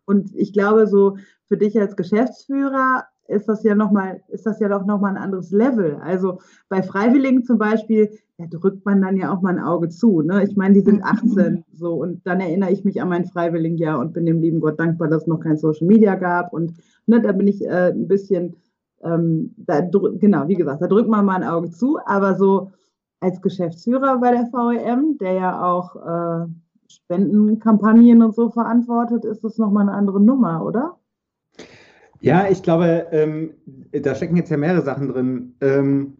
und ich glaube, so für dich als Geschäftsführer ist das ja nochmal, ist das ja doch nochmal ein anderes Level. Also bei Freiwilligen zum Beispiel, da drückt man dann ja auch mal ein Auge zu. Ne? Ich meine, die sind 18 mhm. so und dann erinnere ich mich an mein Freiwilligenjahr und bin dem lieben Gott dankbar, dass es noch kein Social Media gab. Und ne, da bin ich äh, ein bisschen, ähm, da genau, wie gesagt, da drückt man mal ein Auge zu, aber so als Geschäftsführer bei der VEM, der ja auch äh, Spendenkampagnen und so verantwortet, ist das nochmal eine andere Nummer, oder? Ja, ich glaube, ähm, da stecken jetzt ja mehrere Sachen drin. Ähm,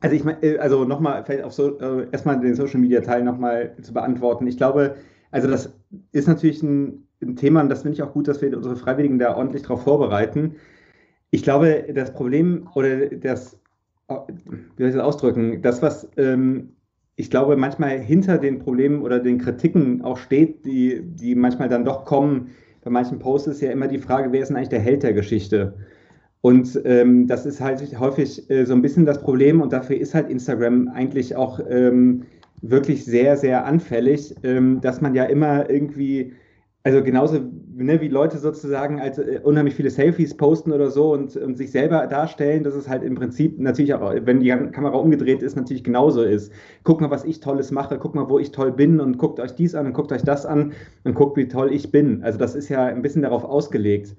Also ich meine, äh, also nochmal, vielleicht auf so, äh, erstmal den Social Media Teil nochmal zu beantworten. Ich glaube, also das ist natürlich ein, ein Thema und das finde ich auch gut, dass wir unsere Freiwilligen da ordentlich darauf vorbereiten. Ich glaube, das Problem oder das, wie soll ich das ausdrücken, das, was ähm, ich glaube, manchmal hinter den Problemen oder den Kritiken auch steht, die, die manchmal dann doch kommen, bei manchen Posts ist ja immer die Frage, wer ist denn eigentlich der Held der Geschichte? Und ähm, das ist halt häufig äh, so ein bisschen das Problem und dafür ist halt Instagram eigentlich auch ähm, wirklich sehr, sehr anfällig, ähm, dass man ja immer irgendwie, also genauso ne, wie Leute sozusagen als äh, unheimlich viele Selfies posten oder so und, und sich selber darstellen, dass es halt im Prinzip natürlich auch, wenn die Kamera umgedreht ist, natürlich genauso ist. Guck mal, was ich Tolles mache, guck mal, wo ich toll bin und guckt euch dies an und guckt euch das an und guckt, wie toll ich bin. Also das ist ja ein bisschen darauf ausgelegt.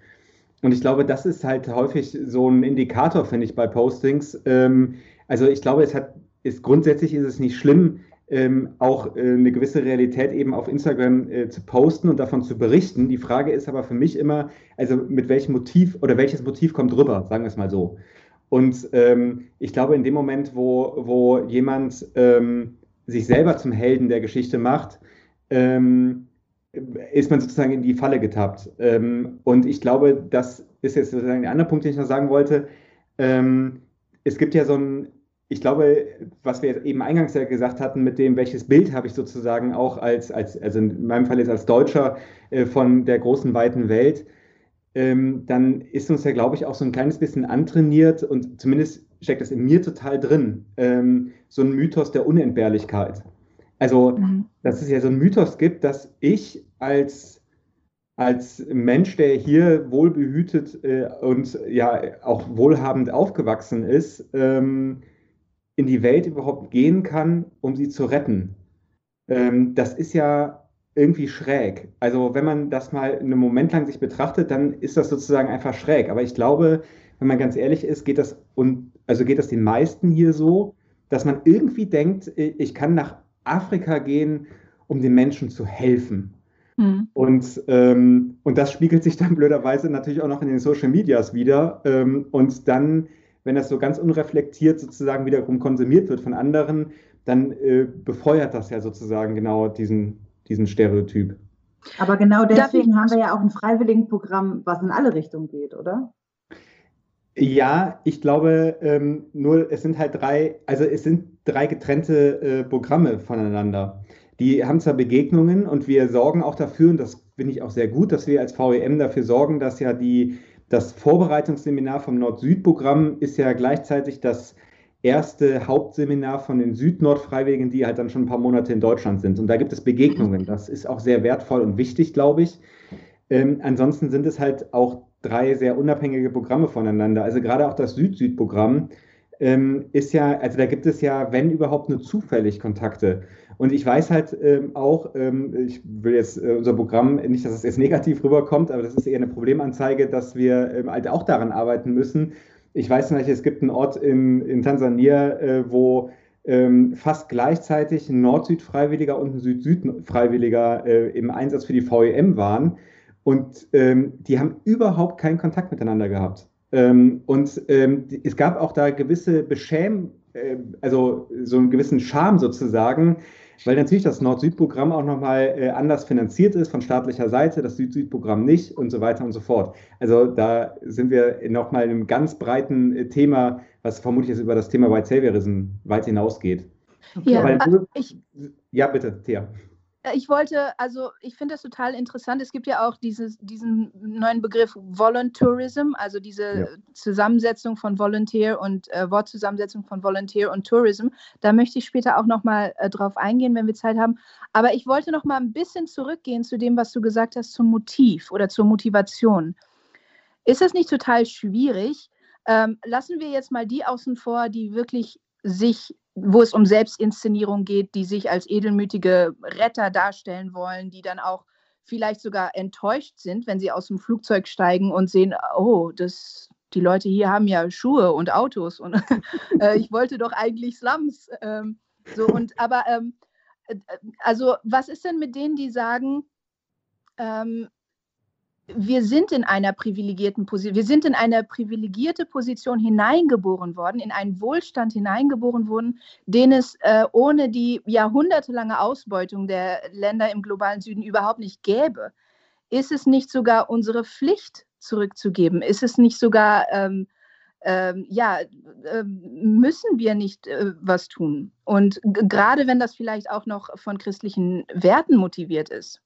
Und ich glaube, das ist halt häufig so ein Indikator, finde ich, bei Postings. Ähm, also ich glaube, es hat, ist grundsätzlich ist es nicht schlimm, ähm, auch äh, eine gewisse Realität eben auf Instagram äh, zu posten und davon zu berichten. Die Frage ist aber für mich immer, also mit welchem Motiv oder welches Motiv kommt rüber, sagen wir es mal so. Und ähm, ich glaube, in dem Moment, wo, wo jemand ähm, sich selber zum Helden der Geschichte macht, ähm, ist man sozusagen in die Falle getappt. Ähm, und ich glaube, das ist jetzt sozusagen der andere Punkt, den ich noch sagen wollte. Ähm, es gibt ja so ein, ich glaube, was wir eben eingangs ja gesagt hatten, mit dem, welches Bild habe ich sozusagen auch als, als also in meinem Fall jetzt als Deutscher äh, von der großen, weiten Welt, ähm, dann ist uns ja, glaube ich, auch so ein kleines bisschen antrainiert und zumindest steckt das in mir total drin, ähm, so ein Mythos der Unentbehrlichkeit. Also, mhm. dass es ja so einen Mythos gibt, dass ich als, als Mensch, der hier wohlbehütet äh, und ja auch wohlhabend aufgewachsen ist, ähm, in die Welt überhaupt gehen kann, um sie zu retten. Ähm, das ist ja irgendwie schräg. Also wenn man das mal einen Moment lang sich betrachtet, dann ist das sozusagen einfach schräg. Aber ich glaube, wenn man ganz ehrlich ist, geht das und also geht das den meisten hier so, dass man irgendwie denkt, ich kann nach Afrika gehen, um den Menschen zu helfen. Mhm. Und, ähm, und das spiegelt sich dann blöderweise natürlich auch noch in den Social Medias wieder. Ähm, und dann, wenn das so ganz unreflektiert sozusagen wiederum konsumiert wird von anderen, dann äh, befeuert das ja sozusagen genau diesen, diesen Stereotyp. Aber genau deswegen haben wir ja auch ein Freiwilligenprogramm, was in alle Richtungen geht, oder? Ja, ich glaube, ähm, nur es sind halt drei, also es sind drei getrennte äh, Programme voneinander. Die haben zwar Begegnungen und wir sorgen auch dafür, und das finde ich auch sehr gut, dass wir als VEM dafür sorgen, dass ja die, das Vorbereitungsseminar vom Nord-Süd-Programm ist ja gleichzeitig das erste Hauptseminar von den Süd-Nord-Freiwilligen, die halt dann schon ein paar Monate in Deutschland sind. Und da gibt es Begegnungen. Das ist auch sehr wertvoll und wichtig, glaube ich. Ähm, ansonsten sind es halt auch drei sehr unabhängige Programme voneinander. Also gerade auch das Süd-Süd-Programm ähm, ist ja, also da gibt es ja, wenn überhaupt, nur zufällig Kontakte. Und ich weiß halt ähm, auch, ähm, ich will jetzt äh, unser Programm, nicht, dass es jetzt negativ rüberkommt, aber das ist eher eine Problemanzeige, dass wir ähm, halt auch daran arbeiten müssen. Ich weiß nicht, es gibt einen Ort in, in Tansania, äh, wo ähm, fast gleichzeitig ein Nord-Süd-Freiwilliger und ein Süd-Süd-Freiwilliger äh, im Einsatz für die VEM waren. Und ähm, die haben überhaupt keinen Kontakt miteinander gehabt. Ähm, und es gab auch da gewisse Beschäm, äh, also so einen gewissen Charme sozusagen, weil natürlich das Nord-Süd-Programm auch nochmal äh, anders finanziert ist von staatlicher Seite, das Süd-Süd-Programm nicht und so weiter und so fort. Also da sind wir nochmal in einem ganz breiten äh, Thema, was vermutlich jetzt über das Thema White Saviorism weit hinausgeht. Ja, du, ich, ja bitte, Thea. Äh, ich wollte, also ich finde das total interessant. Es gibt ja auch dieses, diesen neuen Begriff Voluntourism, also diese ja. Zusammensetzung von Volunteer und äh, Wortzusammensetzung von Volunteer und Tourism. Da möchte ich später auch nochmal äh, drauf eingehen, wenn wir Zeit haben. Aber ich wollte noch mal ein bisschen zurückgehen zu dem, was du gesagt hast, zum Motiv oder zur Motivation. Ist das nicht total schwierig? Ähm, lassen wir jetzt mal die außen vor, die wirklich sich wo es um Selbstinszenierung geht, die sich als edelmütige Retter darstellen wollen, die dann auch vielleicht sogar enttäuscht sind, wenn sie aus dem Flugzeug steigen und sehen, oh, das, die Leute hier haben ja Schuhe und Autos und äh, ich wollte doch eigentlich Slums. Ähm, so und aber ähm, äh, also was ist denn mit denen, die sagen, ähm, wir sind in einer privilegierten Position, wir sind in eine privilegierte Position hineingeboren worden, in einen Wohlstand hineingeboren worden, den es äh, ohne die jahrhundertelange Ausbeutung der Länder im globalen Süden überhaupt nicht gäbe. Ist es nicht sogar unsere Pflicht zurückzugeben? Ist es nicht sogar, ähm, ähm, ja, äh, müssen wir nicht äh, was tun? Und gerade wenn das vielleicht auch noch von christlichen Werten motiviert ist.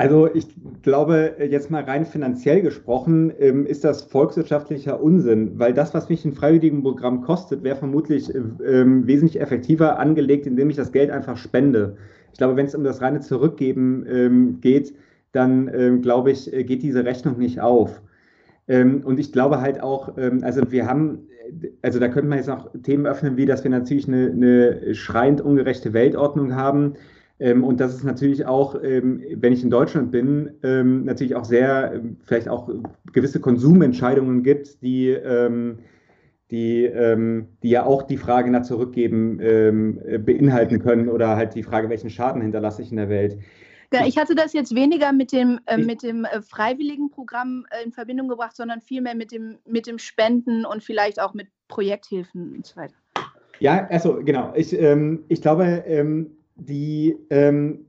Also ich glaube, jetzt mal rein finanziell gesprochen, ähm, ist das volkswirtschaftlicher Unsinn, weil das, was mich ein Freiwilligenprogramm kostet, wäre vermutlich ähm, wesentlich effektiver angelegt, indem ich das Geld einfach spende. Ich glaube, wenn es um das reine Zurückgeben ähm, geht, dann glaube ich, äh, geht diese Rechnung nicht auf. Und ich glaube halt auch, also wir haben, also da könnte man jetzt noch Themen öffnen, wie dass wir natürlich eine, eine schreiend ungerechte Weltordnung haben ähm, und dass es natürlich auch, ähm, wenn ich in Deutschland bin, ähm, natürlich auch sehr, ähm, vielleicht auch gewisse Konsumentscheidungen gibt, die, ähm, die, ähm, die ja auch die Frage nach Zurückgeben beinhalten können oder halt die Frage, welchen Schaden hinterlasse ich in der Welt. Ja, ich hatte das jetzt weniger mit dem, äh, mit dem äh, Freiwilligenprogramm äh, in Verbindung gebracht, sondern vielmehr mit dem, mit dem Spenden und vielleicht auch mit Projekthilfen und so weiter. Ja, also genau. Ich, ähm, ich glaube, ähm, die, ähm,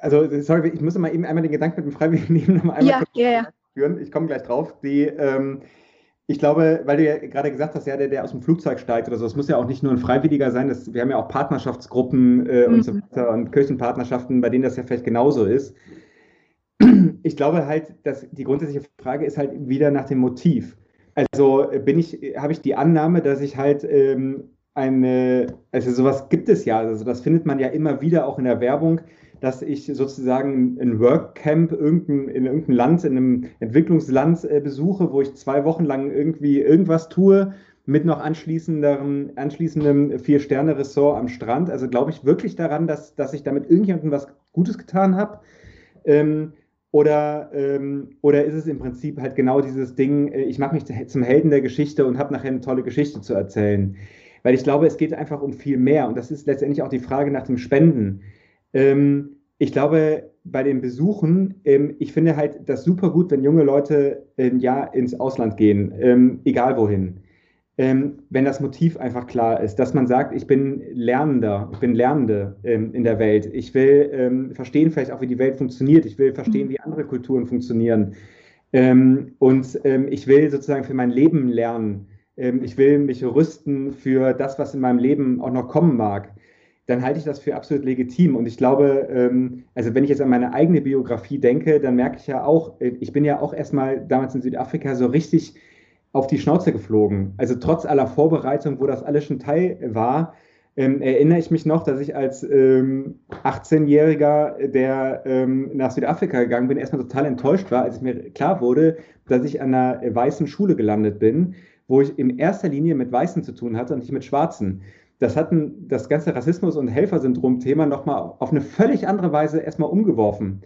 also sorry, ich muss mal eben einmal den Gedanken mit dem Freiwilligen nehmen, nochmal einmal ja, ja, ja. führen. Ich komme gleich drauf. Die, ähm, ich glaube, weil du ja gerade gesagt hast, ja, der, der aus dem Flugzeug steigt oder so, es muss ja auch nicht nur ein Freiwilliger sein, das, wir haben ja auch Partnerschaftsgruppen äh, mhm. und so mhm. weiter und Kirchenpartnerschaften, bei denen das ja vielleicht genauso ist. Ich glaube halt, dass die grundsätzliche Frage ist halt wieder nach dem Motiv. Also bin ich, habe ich die Annahme, dass ich halt ähm, eine, also sowas gibt es ja, also das findet man ja immer wieder auch in der Werbung, dass ich sozusagen ein Workcamp irgendein, in irgendeinem Land, in einem Entwicklungsland äh, besuche, wo ich zwei Wochen lang irgendwie irgendwas tue, mit noch anschließendem, anschließendem Vier-Sterne-Ressort am Strand. Also glaube ich wirklich daran, dass, dass ich damit irgendjemandem was Gutes getan habe. Ähm, oder, ähm, oder ist es im Prinzip halt genau dieses Ding, äh, ich mache mich zum Helden der Geschichte und habe nachher eine tolle Geschichte zu erzählen? Weil ich glaube, es geht einfach um viel mehr. Und das ist letztendlich auch die Frage nach dem Spenden. Ähm, ich glaube, bei den Besuchen, ähm, ich finde halt das super gut, wenn junge Leute ein Jahr ins Ausland gehen, ähm, egal wohin. Ähm, wenn das Motiv einfach klar ist, dass man sagt, ich bin Lernender, ich bin Lernende ähm, in der Welt. Ich will ähm, verstehen vielleicht auch, wie die Welt funktioniert. Ich will verstehen, mhm. wie andere Kulturen funktionieren. und ich will sozusagen für mein Leben lernen ähm, ich will mich rüsten für das, was in meinem Leben auch noch kommen mag, dann halte ich das für absolut legitim. Und ich glaube, ähm, also wenn ich jetzt an meine eigene Biografie denke, dann merke ich ja auch, äh, ich bin ja auch erstmal damals in Südafrika so richtig auf die Schnauze geflogen. Also trotz aller Vorbereitung, wo das alles schon Teil war, ähm, erinnere ich mich noch, dass ich als ähm, 18-Jähriger, der ähm, nach Südafrika gegangen bin, erstmal total enttäuscht war, als mir klar wurde, dass ich an einer weißen Schule gelandet bin wo ich in erster Linie mit Weißen zu tun hatte und nicht mit Schwarzen. Das hat das ganze Rassismus- und Helfersyndrom-Thema nochmal auf eine völlig andere Weise erstmal umgeworfen.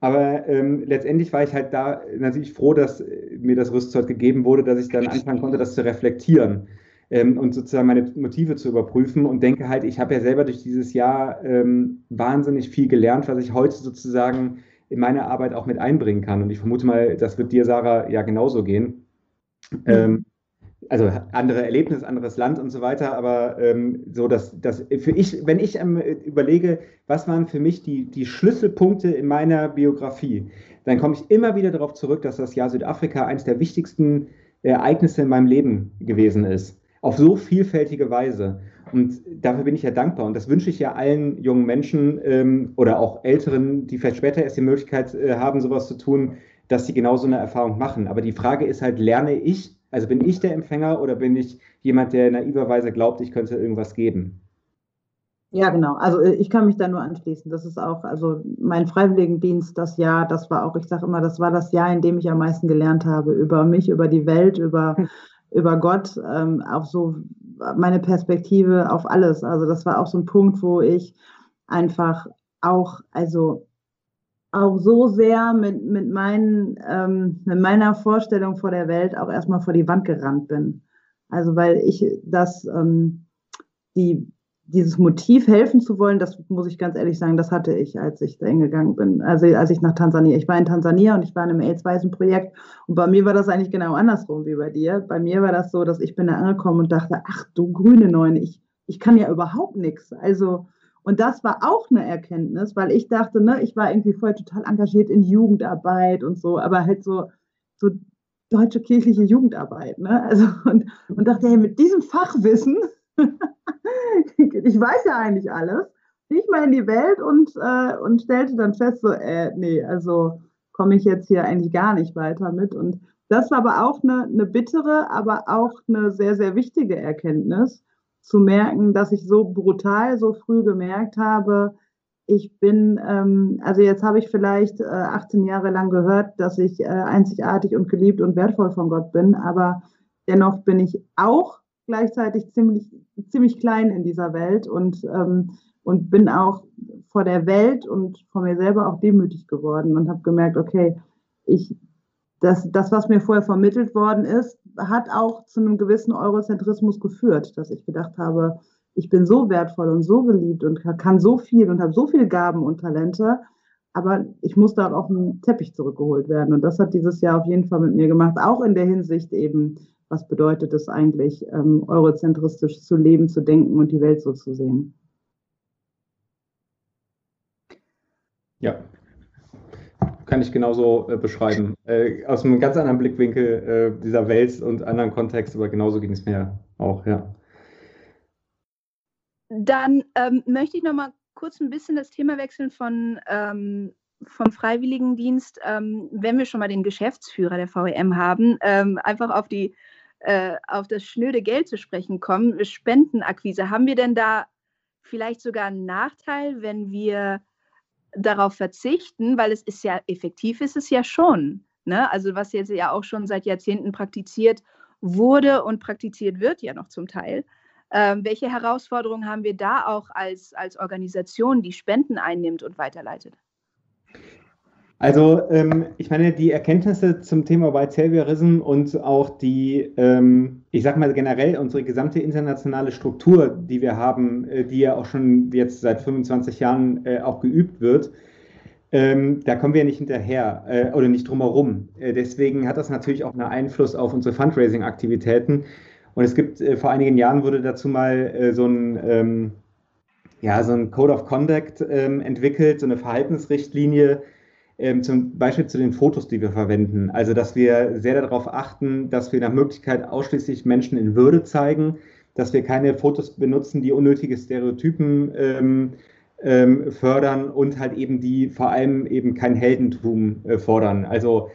Aber ähm, letztendlich war ich halt da natürlich froh, dass mir das Rüstzeug gegeben wurde, dass ich dann anfangen konnte, das zu reflektieren ähm, und sozusagen meine Motive zu überprüfen und denke halt, ich habe ja selber durch dieses Jahr ähm, wahnsinnig viel gelernt, was ich heute sozusagen in meine Arbeit auch mit einbringen kann. Und ich vermute mal, das wird dir, Sarah, ja genauso gehen. Mhm. Also andere Erlebnis, anderes Land und so weiter, aber ähm, so, dass, dass für ich, wenn ich ähm, überlege, was waren für mich die, die Schlüsselpunkte in meiner Biografie, dann komme ich immer wieder darauf zurück, dass das Jahr Südafrika eines der wichtigsten Ereignisse in meinem Leben gewesen ist. Auf so vielfältige Weise. Und dafür bin ich ja dankbar. Und das wünsche ich ja allen jungen Menschen ähm, oder auch Älteren, die vielleicht später erst die Möglichkeit äh, haben, sowas zu tun, dass sie genau so eine Erfahrung machen. Aber die Frage ist halt, lerne ich also bin ich der Empfänger oder bin ich jemand, der naiverweise glaubt, ich könnte irgendwas geben? Ja, genau. Also äh, ich kann mich da nur anschließen. Das ist auch, also mein Freiwilligendienst, das Jahr, das war auch, ich sage immer, das war das Jahr, in dem ich am meisten gelernt habe über mich, über die Welt, über, über Gott, ähm, auch so meine Perspektive auf alles. Also das war auch so ein Punkt, wo ich einfach auch, also auch so sehr mit, mit, meinen, ähm, mit meiner Vorstellung vor der Welt auch erstmal vor die Wand gerannt bin. Also weil ich das, ähm, die, dieses Motiv helfen zu wollen, das muss ich ganz ehrlich sagen, das hatte ich, als ich da hingegangen bin. Also als ich nach Tansania, ich war in Tansania und ich war in einem AIDS-Weißen-Projekt und bei mir war das eigentlich genau andersrum wie bei dir. Bei mir war das so, dass ich bin da angekommen und dachte, ach du grüne Neune, ich, ich kann ja überhaupt nichts. Also und das war auch eine Erkenntnis, weil ich dachte, ne, ich war irgendwie vorher total engagiert in Jugendarbeit und so, aber halt so, so deutsche kirchliche Jugendarbeit, ne? Also und, und dachte, hey, mit diesem Fachwissen ich weiß ja eigentlich alles. Ich mal in die Welt und, äh, und stellte dann fest, so, äh, nee, also komme ich jetzt hier eigentlich gar nicht weiter mit. Und das war aber auch eine, eine bittere, aber auch eine sehr, sehr wichtige Erkenntnis, zu merken, dass ich so brutal, so früh gemerkt habe, ich bin, ähm, also jetzt habe ich vielleicht äh, 18 Jahre lang gehört, dass ich äh, einzigartig und geliebt und wertvoll von Gott bin, aber dennoch bin ich auch gleichzeitig ziemlich, ziemlich klein in dieser Welt und, ähm, und bin auch vor der Welt und vor mir selber auch demütig geworden und habe gemerkt, okay, ich, das, das, was mir vorher vermittelt worden ist, hat auch zu einem gewissen Eurozentrismus geführt, dass ich gedacht habe, ich bin so wertvoll und so geliebt und kann so viel und habe so viele Gaben und Talente, aber ich muss da auf den Teppich zurückgeholt werden. Und das hat dieses Jahr auf jeden Fall mit mir gemacht, auch in der Hinsicht eben, was bedeutet es eigentlich, ähm, eurozentristisch zu leben, zu denken und die Welt so zu sehen. Ja, kann ich genauso äh, beschreiben. Äh, aus einem ganz anderen Blickwinkel äh, dieser Welt und anderen Kontext, aber genauso ging es mir auch, ja. Dann ähm, möchte ich noch mal kurz ein bisschen das Thema wechseln von ähm, vom Freiwilligendienst, ähm, wenn wir schon mal den Geschäftsführer der VEM haben, ähm, einfach auf die äh, auf das schnöde Geld zu sprechen kommen, Spendenakquise, haben wir denn da vielleicht sogar einen Nachteil, wenn wir darauf verzichten, weil es ist ja effektiv ist es ja schon. Ne? Also was jetzt ja auch schon seit Jahrzehnten praktiziert wurde und praktiziert wird ja noch zum Teil. Ähm, welche Herausforderungen haben wir da auch als, als Organisation, die Spenden einnimmt und weiterleitet? Also ähm, ich meine, die Erkenntnisse zum Thema White Saviorism und auch die, ähm, ich sag mal generell unsere gesamte internationale Struktur, die wir haben, äh, die ja auch schon jetzt seit 25 Jahren äh, auch geübt wird, ähm, da kommen wir nicht hinterher äh, oder nicht drumherum. Äh, deswegen hat das natürlich auch einen Einfluss auf unsere Fundraising-Aktivitäten. Und es gibt, äh, vor einigen Jahren wurde dazu mal äh, so ein ähm, ja, so ein Code of Conduct ähm, entwickelt, so eine Verhaltensrichtlinie, ähm, zum Beispiel zu den Fotos, die wir verwenden. Also, dass wir sehr darauf achten, dass wir nach Möglichkeit ausschließlich Menschen in Würde zeigen, dass wir keine Fotos benutzen, die unnötige Stereotypen ähm, ähm, fördern und halt eben die vor allem eben kein Heldentum äh, fordern. Also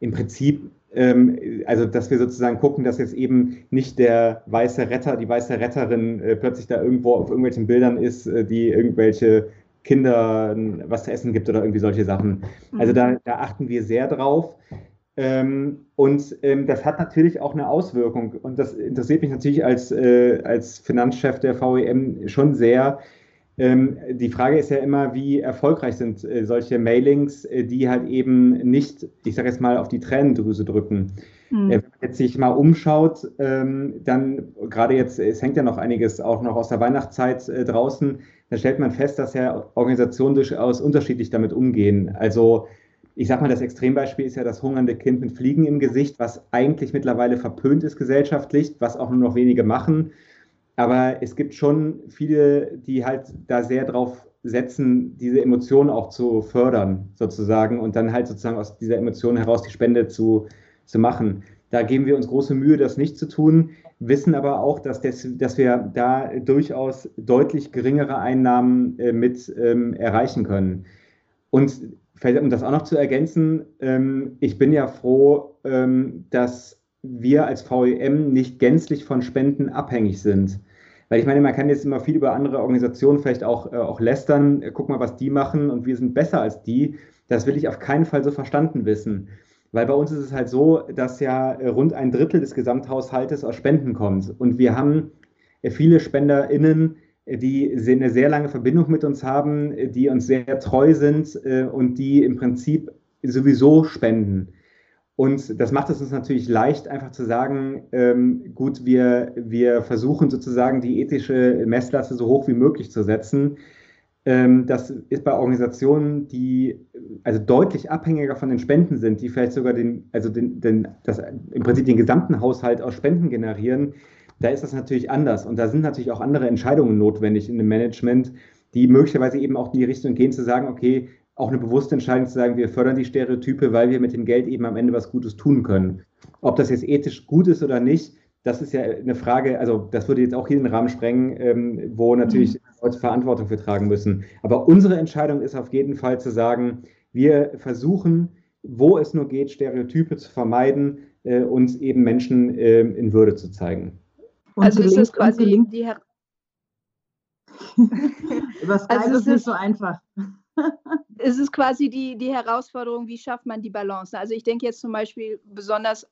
im Prinzip, ähm, also dass wir sozusagen gucken, dass jetzt eben nicht der weiße Retter, die weiße Retterin äh, plötzlich da irgendwo auf irgendwelchen Bildern ist, äh, die irgendwelche Kindern was zu essen gibt oder irgendwie solche Sachen. Also da, mhm. da achten wir sehr drauf. Ähm, und ähm, das hat natürlich auch eine Auswirkung. Und das interessiert mich natürlich als, äh, als Finanzchef der VEM schon sehr. Ähm, die Frage ist ja immer, wie erfolgreich sind äh, solche Mailings, äh, die halt eben nicht, ich sage jetzt mal, auf die Tränendrüse drücken. Mhm. Wenn man jetzt sich mal umschaut, ähm, dann gerade jetzt, es hängt ja noch einiges auch noch aus der Weihnachtszeit äh, draußen, da stellt man fest, dass ja Organisationen durchaus unterschiedlich damit umgehen. Also ich sage mal, das Extrembeispiel ist ja das hungernde Kind mit Fliegen im Gesicht, was eigentlich mittlerweile verpönt ist gesellschaftlich, was auch nur noch wenige machen. Aber es gibt schon viele, die halt da sehr drauf setzen, diese Emotionen auch zu fördern, sozusagen, und dann halt sozusagen aus dieser Emotion heraus die Spende zu, zu machen. Da geben wir uns große Mühe, das nicht zu tun, wissen aber auch, dass, das, dass wir da durchaus deutlich geringere Einnahmen äh, mit ähm, erreichen können. Und um das auch noch zu ergänzen, ähm, ich bin ja froh, ähm, dass wir als VEM nicht gänzlich von Spenden abhängig sind. Weil ich meine, man kann jetzt immer viel über andere Organisationen vielleicht auch, äh, auch lästern. Guck mal, was die machen und wir sind besser als die. Das will ich auf keinen Fall so verstanden wissen. Weil bei uns ist es halt so, dass ja äh, rund ein Drittel des Gesamthaushaltes aus Spenden kommt. Und wir haben äh, viele SpenderInnen, äh, die eine sehr lange Verbindung mit uns haben, die uns sehr treu sind und die im Prinzip sowieso spenden. Und das macht es uns natürlich leicht, einfach zu sagen, ähm, gut, wir, wir versuchen sozusagen die ethische Messlatte so hoch wie möglich zu setzen. Ähm, das ist bei Organisationen, die also deutlich abhängiger von den Spenden sind, die vielleicht sogar den, also den, den, das, im Prinzip den gesamten Haushalt aus Spenden generieren. Da ist das natürlich anders. Und da sind natürlich auch andere Entscheidungen notwendig in dem Management, die möglicherweise eben auch in die Richtung gehen, zu sagen, okay, auch eine bewusste Entscheidung zu sagen, wir fördern die Stereotype, weil wir mit dem Geld eben am Ende was Gutes tun können. Ob das jetzt ethisch gut ist oder nicht, das ist ja eine Frage, also das würde jetzt auch hier den Rahmen sprengen, ähm, wo natürlich mhm. Leute Verantwortung für tragen müssen. Aber unsere Entscheidung ist auf jeden Fall zu sagen, wir versuchen, wo es nur geht, Stereotype zu vermeiden äh, und eben Menschen äh, in Würde zu zeigen. Und also ist es quasi die Her Über Skype also ist nicht so einfach es ist quasi die, die Herausforderung, wie schafft man die Balance. Also ich denke jetzt zum Beispiel besonders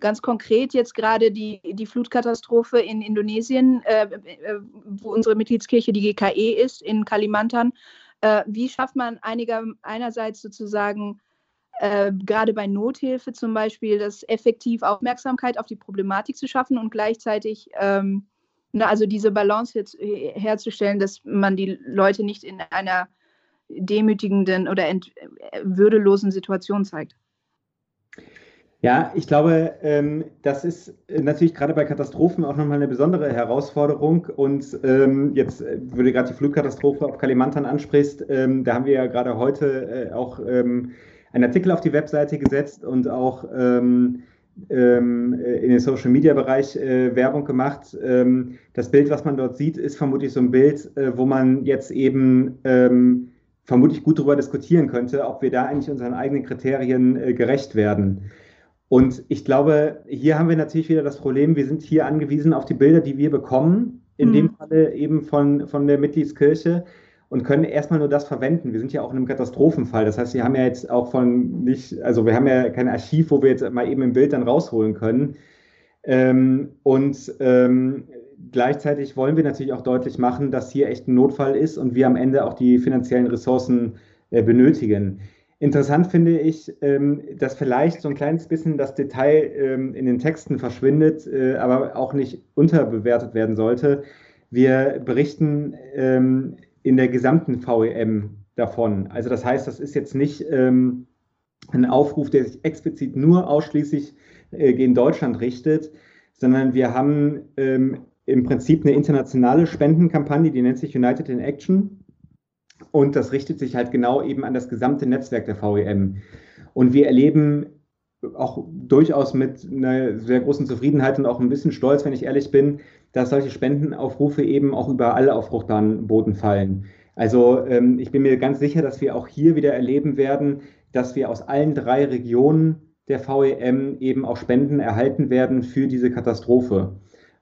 ganz konkret jetzt gerade die, die Flutkatastrophe in Indonesien, äh, äh wo unsere Mitgliedskirche die GKE ist, in Kalimantan. Äh, wie schafft man einiger, einerseits sozusagen äh, gerade bei Nothilfe zum Beispiel, das effektiv Aufmerksamkeit auf die Problematik zu schaffen und gleichzeitig ähm, na, also diese Balance jetzt herzustellen, dass man die Leute nicht in einer demütigenden oder ent, würdelosen Situation zeigt. Ja, ich glaube, ähm, das ist natürlich gerade bei Katastrophen auch nochmal eine besondere Herausforderung. Und ähm, jetzt äh, würde gerade die Flugkatastrophe auf Kalimantan ansprichst, ähm, da haben wir ja gerade heute äh, auch einen Artikel auf die Webseite gesetzt und auch in den Social Media Bereich äh, Werbung gemacht. das Bild, was man dort sieht, ist vermutlich so ein Bild, äh, wo man jetzt eben vermutlich gut darüber diskutieren könnte, ob wir da eigentlich unseren eigenen Kriterien äh, gerecht werden. Und ich glaube, hier haben wir natürlich wieder das Problem, wir sind hier angewiesen auf die Bilder, die wir bekommen, in mhm. dem Falle eben von, von der Mitgliedskirche und können erstmal nur das verwenden. Wir sind ja auch in einem Katastrophenfall. Das heißt, wir haben ja jetzt auch von nicht, also wir haben ja kein Archiv, wo wir jetzt mal eben ein Bild dann rausholen können. Ähm, und ähm, gleichzeitig wollen wir natürlich auch deutlich machen, dass hier echt ein Notfall ist und wir am Ende auch die finanziellen Ressourcen äh, benötigen. Interessant finde ich, ähm, dass vielleicht so ein kleines bisschen das Detail ähm, in den Texten verschwindet, äh, aber auch nicht unterbewertet werden sollte. Wir berichten ähm, in der gesamten VEM davon. Also das heißt, das ist jetzt nicht ein Aufruf, der sich explizit nur ausschließlich äh, gegen Deutschland richtet, sondern wir haben im Prinzip eine internationale Spendenkampagne, die nennt sich United in Action. Und das richtet sich halt genau eben an das gesamte Netzwerk der VEM. Und wir erleben auch durchaus mit einer sehr großen Zufriedenheit und auch ein bisschen Stolz, wenn ich ehrlich bin, dass solche Spendenaufrufe eben auch überall auf fruchtbaren Boden fallen. Also ähm, ich bin mir ganz sicher, dass wir auch hier wieder erleben werden, dass wir aus allen drei Regionen der VEM eben auch Spenden erhalten werden für diese Katastrophe.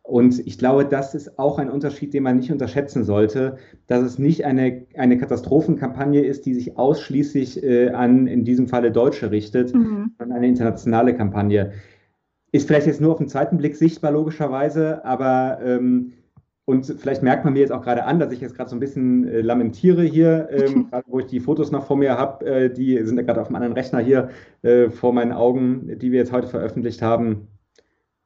Und ich glaube, das ist auch ein Unterschied, den man nicht unterschätzen sollte, dass es nicht eine, eine Katastrophenkampagne ist, die sich ausschließlich äh, an, in diesem Falle Deutsche richtet, mhm. sondern eine internationale Kampagne. Ist vielleicht jetzt nur auf den zweiten Blick sichtbar, logischerweise, aber ähm, und vielleicht merkt man mir jetzt auch gerade an, dass ich jetzt gerade so ein bisschen äh, lamentiere hier, ähm, gerade wo ich die Fotos noch vor mir habe, äh, die sind ja gerade auf einem anderen Rechner hier äh, vor meinen Augen, die wir jetzt heute veröffentlicht haben.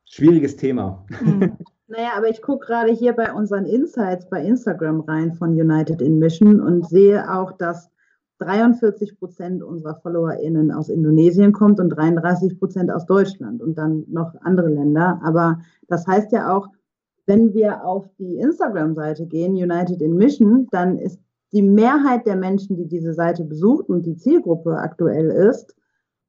Schwieriges Thema. Mhm. Naja, aber ich gucke gerade hier bei unseren Insights bei Instagram rein von United in Mission und sehe auch, dass 43 Prozent unserer FollowerInnen aus Indonesien kommt und 33 Prozent aus Deutschland und dann noch andere Länder. Aber das heißt ja auch, wenn wir auf die Instagram-Seite gehen, United in Mission, dann ist die Mehrheit der Menschen, die diese Seite besucht und die Zielgruppe aktuell ist,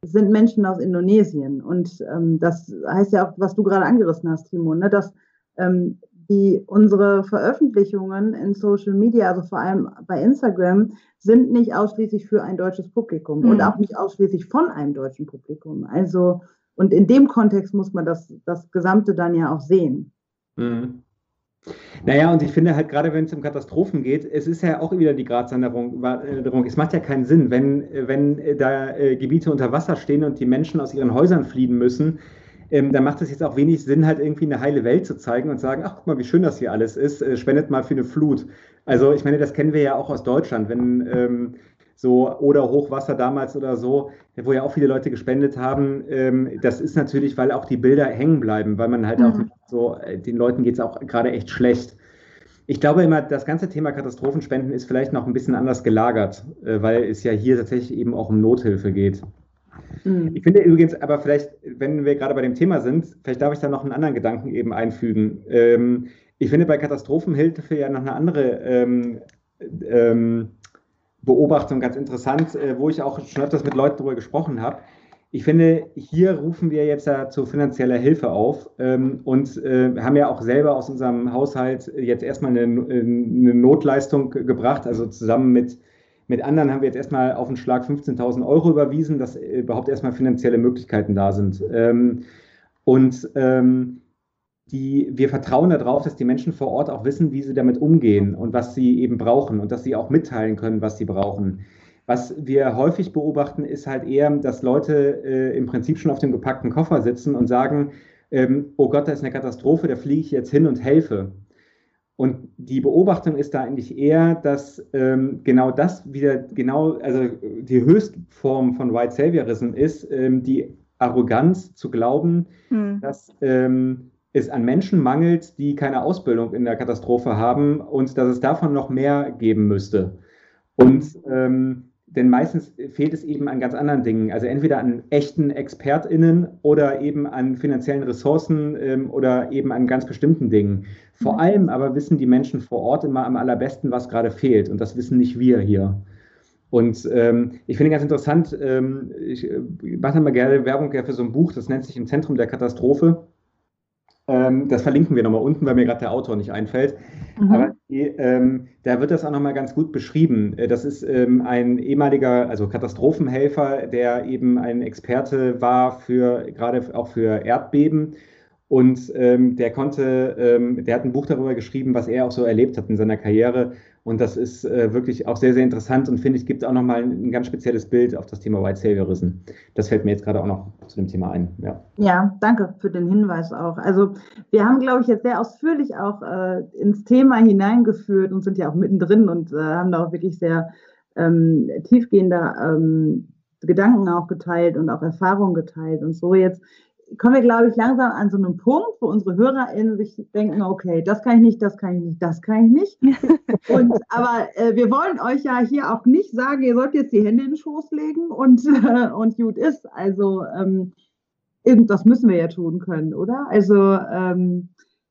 sind Menschen aus Indonesien. Und ähm, das heißt ja auch, was du gerade angerissen hast, Timo, ne, dass ähm, die unsere Veröffentlichungen in Social Media, also vor allem bei Instagram, sind nicht ausschließlich für ein deutsches Publikum mhm. und auch nicht ausschließlich von einem deutschen Publikum. Also, und in dem Kontext muss man das, das Gesamte dann ja auch sehen. Mhm. Naja, und ich finde halt gerade, wenn es um Katastrophen geht, es ist ja auch wieder die Gratsanderung. Es macht ja keinen Sinn, wenn, wenn da äh, Gebiete unter Wasser stehen und die Menschen aus ihren Häusern fliehen müssen, ähm, dann macht es jetzt auch wenig Sinn, halt irgendwie eine heile Welt zu zeigen und sagen, ach guck mal, wie schön das hier alles ist, äh, spendet mal für eine Flut. Also ich meine, das kennen wir ja auch aus Deutschland, wenn ähm, so oder Hochwasser damals oder so, wo ja auch viele Leute gespendet haben. Ähm, das ist natürlich, weil auch die Bilder hängen bleiben, weil man halt mhm. auch so, äh, den Leuten geht es auch gerade echt schlecht. Ich glaube immer, das ganze Thema Katastrophenspenden ist vielleicht noch ein bisschen anders gelagert, äh, weil es ja hier tatsächlich eben auch um Nothilfe geht. Mhm. Ich finde übrigens, aber vielleicht, wenn wir gerade bei dem Thema sind, vielleicht darf ich da noch einen anderen Gedanken eben einfügen. Ähm, ich finde bei Katastrophenhilfe ja noch eine andere ähm, ähm, Beobachtung ganz interessant, äh, wo ich auch schon öfters mit Leuten darüber gesprochen habe. Ich finde, hier rufen wir jetzt ja zu finanzieller Hilfe auf ähm, und äh, haben ja auch selber aus unserem Haushalt jetzt erstmal eine, eine Notleistung gebracht. Also zusammen mit, mit anderen haben wir jetzt erstmal auf den Schlag 15.000 Euro überwiesen, dass überhaupt erstmal finanzielle Möglichkeiten da sind. Ähm, und ähm, die, wir vertrauen darauf, dass die Menschen vor Ort auch wissen, wie sie damit umgehen und was sie eben brauchen und dass sie auch mitteilen können, was sie brauchen. Was wir häufig beobachten, ist halt eher, dass Leute äh, im Prinzip schon auf dem gepackten Koffer sitzen und sagen, ähm, oh Gott, da ist eine Katastrophe, da fliege ich jetzt hin und helfe. Und die Beobachtung ist da eigentlich eher, dass ähm, genau das wieder, genau, also die Höchstform von White Saviorism ist, ähm, die Arroganz zu glauben, hm. dass ähm, es an Menschen mangelt, die keine Ausbildung in der Katastrophe haben und dass es davon noch mehr geben müsste. Und ähm, denn meistens fehlt es eben an ganz anderen Dingen, also entweder an echten ExpertInnen oder eben an finanziellen Ressourcen ähm, oder eben an ganz bestimmten Dingen. Vor mhm. allem aber wissen die Menschen vor Ort immer am allerbesten, was gerade fehlt. Und das wissen nicht wir hier. Und ähm, ich finde ganz interessant, ähm, ich äh, mache mal gerne Werbung für so ein Buch, das nennt sich Im Zentrum der Katastrophe. Ähm, das verlinken wir nochmal unten, weil mir gerade der Autor nicht einfällt. Mhm. Aber ähm, da wird das auch nochmal ganz gut beschrieben. Äh, das ist ähm, ein ehemaliger, also Katastrophenhelfer, der eben ein Experte war für gerade auch für Erdbeben und ähm, der konnte, ähm, der hat ein Buch darüber geschrieben, was er auch so erlebt hat in seiner Karriere. Und das ist äh, wirklich auch sehr, sehr interessant und finde ich, gibt auch nochmal ein, ein ganz spezielles Bild auf das Thema White Saviorism. Das fällt mir jetzt gerade auch noch zu dem Thema ein. Ja, ja danke für den Hinweis auch. Also wir haben, glaube ich, jetzt sehr ausführlich auch äh, ins Thema hineingeführt und sind ja auch mittendrin und äh, haben da auch wirklich sehr ähm, tiefgehende ähm, Gedanken auch geteilt und auch Erfahrungen geteilt. Und so jetzt kommen wir, glaube ich, langsam an so einen Punkt, wo unsere HörerInnen sich denken, okay, das kann ich nicht, das kann ich nicht, das kann ich nicht. und, aber äh, wir wollen euch ja hier auch nicht sagen, ihr sollt jetzt die Hände in den Schoß legen und, äh, und gut ist. Also ähm, irgendwas müssen wir ja tun können, oder? Also ähm,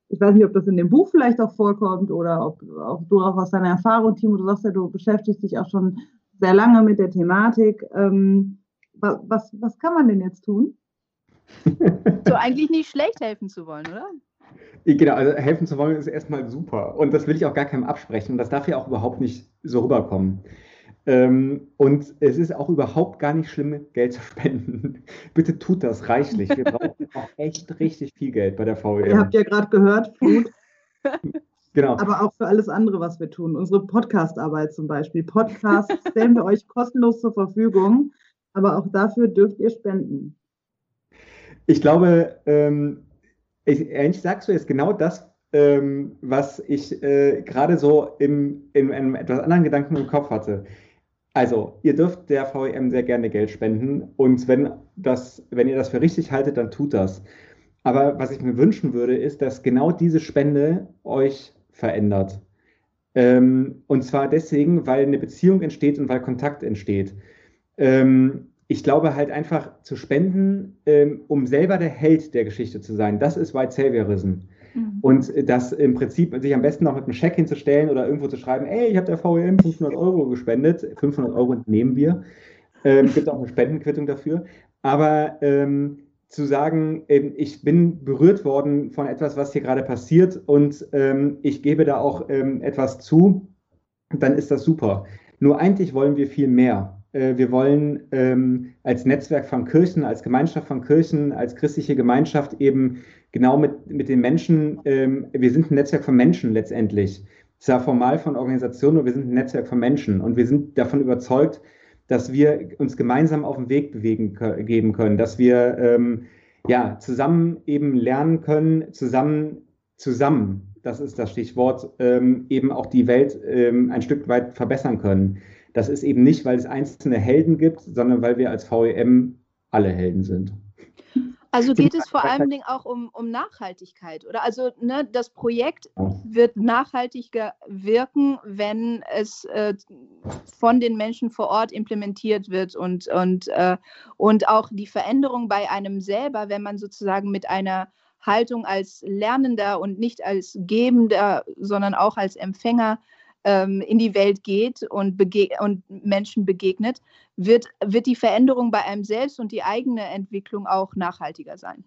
ich weiß nicht, ob das in dem Buch vielleicht auch vorkommt oder ob, ob du auch aus deiner Erfahrung, Timo, du sagst ja, du beschäftigst dich auch schon sehr lange mit der Thematik. Ähm, was, was kann man denn jetzt tun? So eigentlich nicht schlecht helfen zu wollen, oder? Genau, also helfen zu wollen ist erstmal super. Und das will ich auch gar keinem absprechen. Und das darf ja auch überhaupt nicht so rüberkommen. Ähm, und es ist auch überhaupt gar nicht schlimm, Geld zu spenden. Bitte tut das reichlich. Wir brauchen auch echt richtig viel Geld bei der VWM. Ihr habt ja gerade gehört, Flut. Genau. Aber auch für alles andere, was wir tun. Unsere Podcast-Arbeit zum Beispiel. Podcasts stellen wir euch kostenlos zur Verfügung. Aber auch dafür dürft ihr spenden. Ich glaube, ähm, ich, eigentlich sagst du jetzt genau das, ähm, was ich äh, gerade so im, in einem etwas anderen Gedanken im Kopf hatte. Also, ihr dürft der VEM sehr gerne Geld spenden und wenn, das, wenn ihr das für richtig haltet, dann tut das. Aber was ich mir wünschen würde, ist, dass genau diese Spende euch verändert. Ähm, und zwar deswegen, weil eine Beziehung entsteht und weil Kontakt entsteht. Ähm, ich glaube halt einfach zu spenden, ähm, um selber der Held der Geschichte zu sein, das ist White Saviorism. Mhm. Und das im Prinzip sich am besten noch mit einem Scheck hinzustellen oder irgendwo zu schreiben, ey, ich habe der VEM 500 Euro gespendet, 500 Euro nehmen wir. Ähm, gibt auch eine Spendenquittung dafür. Aber ähm, zu sagen, ähm, ich bin berührt worden von etwas, was hier gerade passiert und ähm, ich gebe da auch ähm, etwas zu, dann ist das super. Nur eigentlich wollen wir viel mehr. Äh, wir wollen ähm, als Netzwerk von Kirchen, als Gemeinschaft von Kirchen, als christliche Gemeinschaft eben genau mit, mit den Menschen, ähm, wir sind ein Netzwerk von Menschen letztendlich. Zwar formal von Organisationen, aber wir sind ein Netzwerk von Menschen und wir sind davon überzeugt, dass wir uns gemeinsam auf den Weg bewegen geben können, dass wir ähm, ja, zusammen eben lernen können, zusammen, zusammen, das ist das Stichwort, ähm, eben auch die Welt ähm, ein Stück weit verbessern können das ist eben nicht, weil es einzelne Helden gibt, sondern weil wir als VEM alle Helden sind. Also geht es vor allen Dingen auch um, um Nachhaltigkeit, oder? Also ne, das Projekt wird nachhaltiger wirken, wenn es äh, von den Menschen vor Ort implementiert wird und, und, äh, und auch die Veränderung bei einem selber, wenn man sozusagen mit einer Haltung als Lernender und nicht als Gebender, sondern auch als Empfänger ähm, in die Welt geht und, bege und Menschen begegnet, wird, wird die Veränderung bei einem selbst und die eigene Entwicklung auch nachhaltiger sein.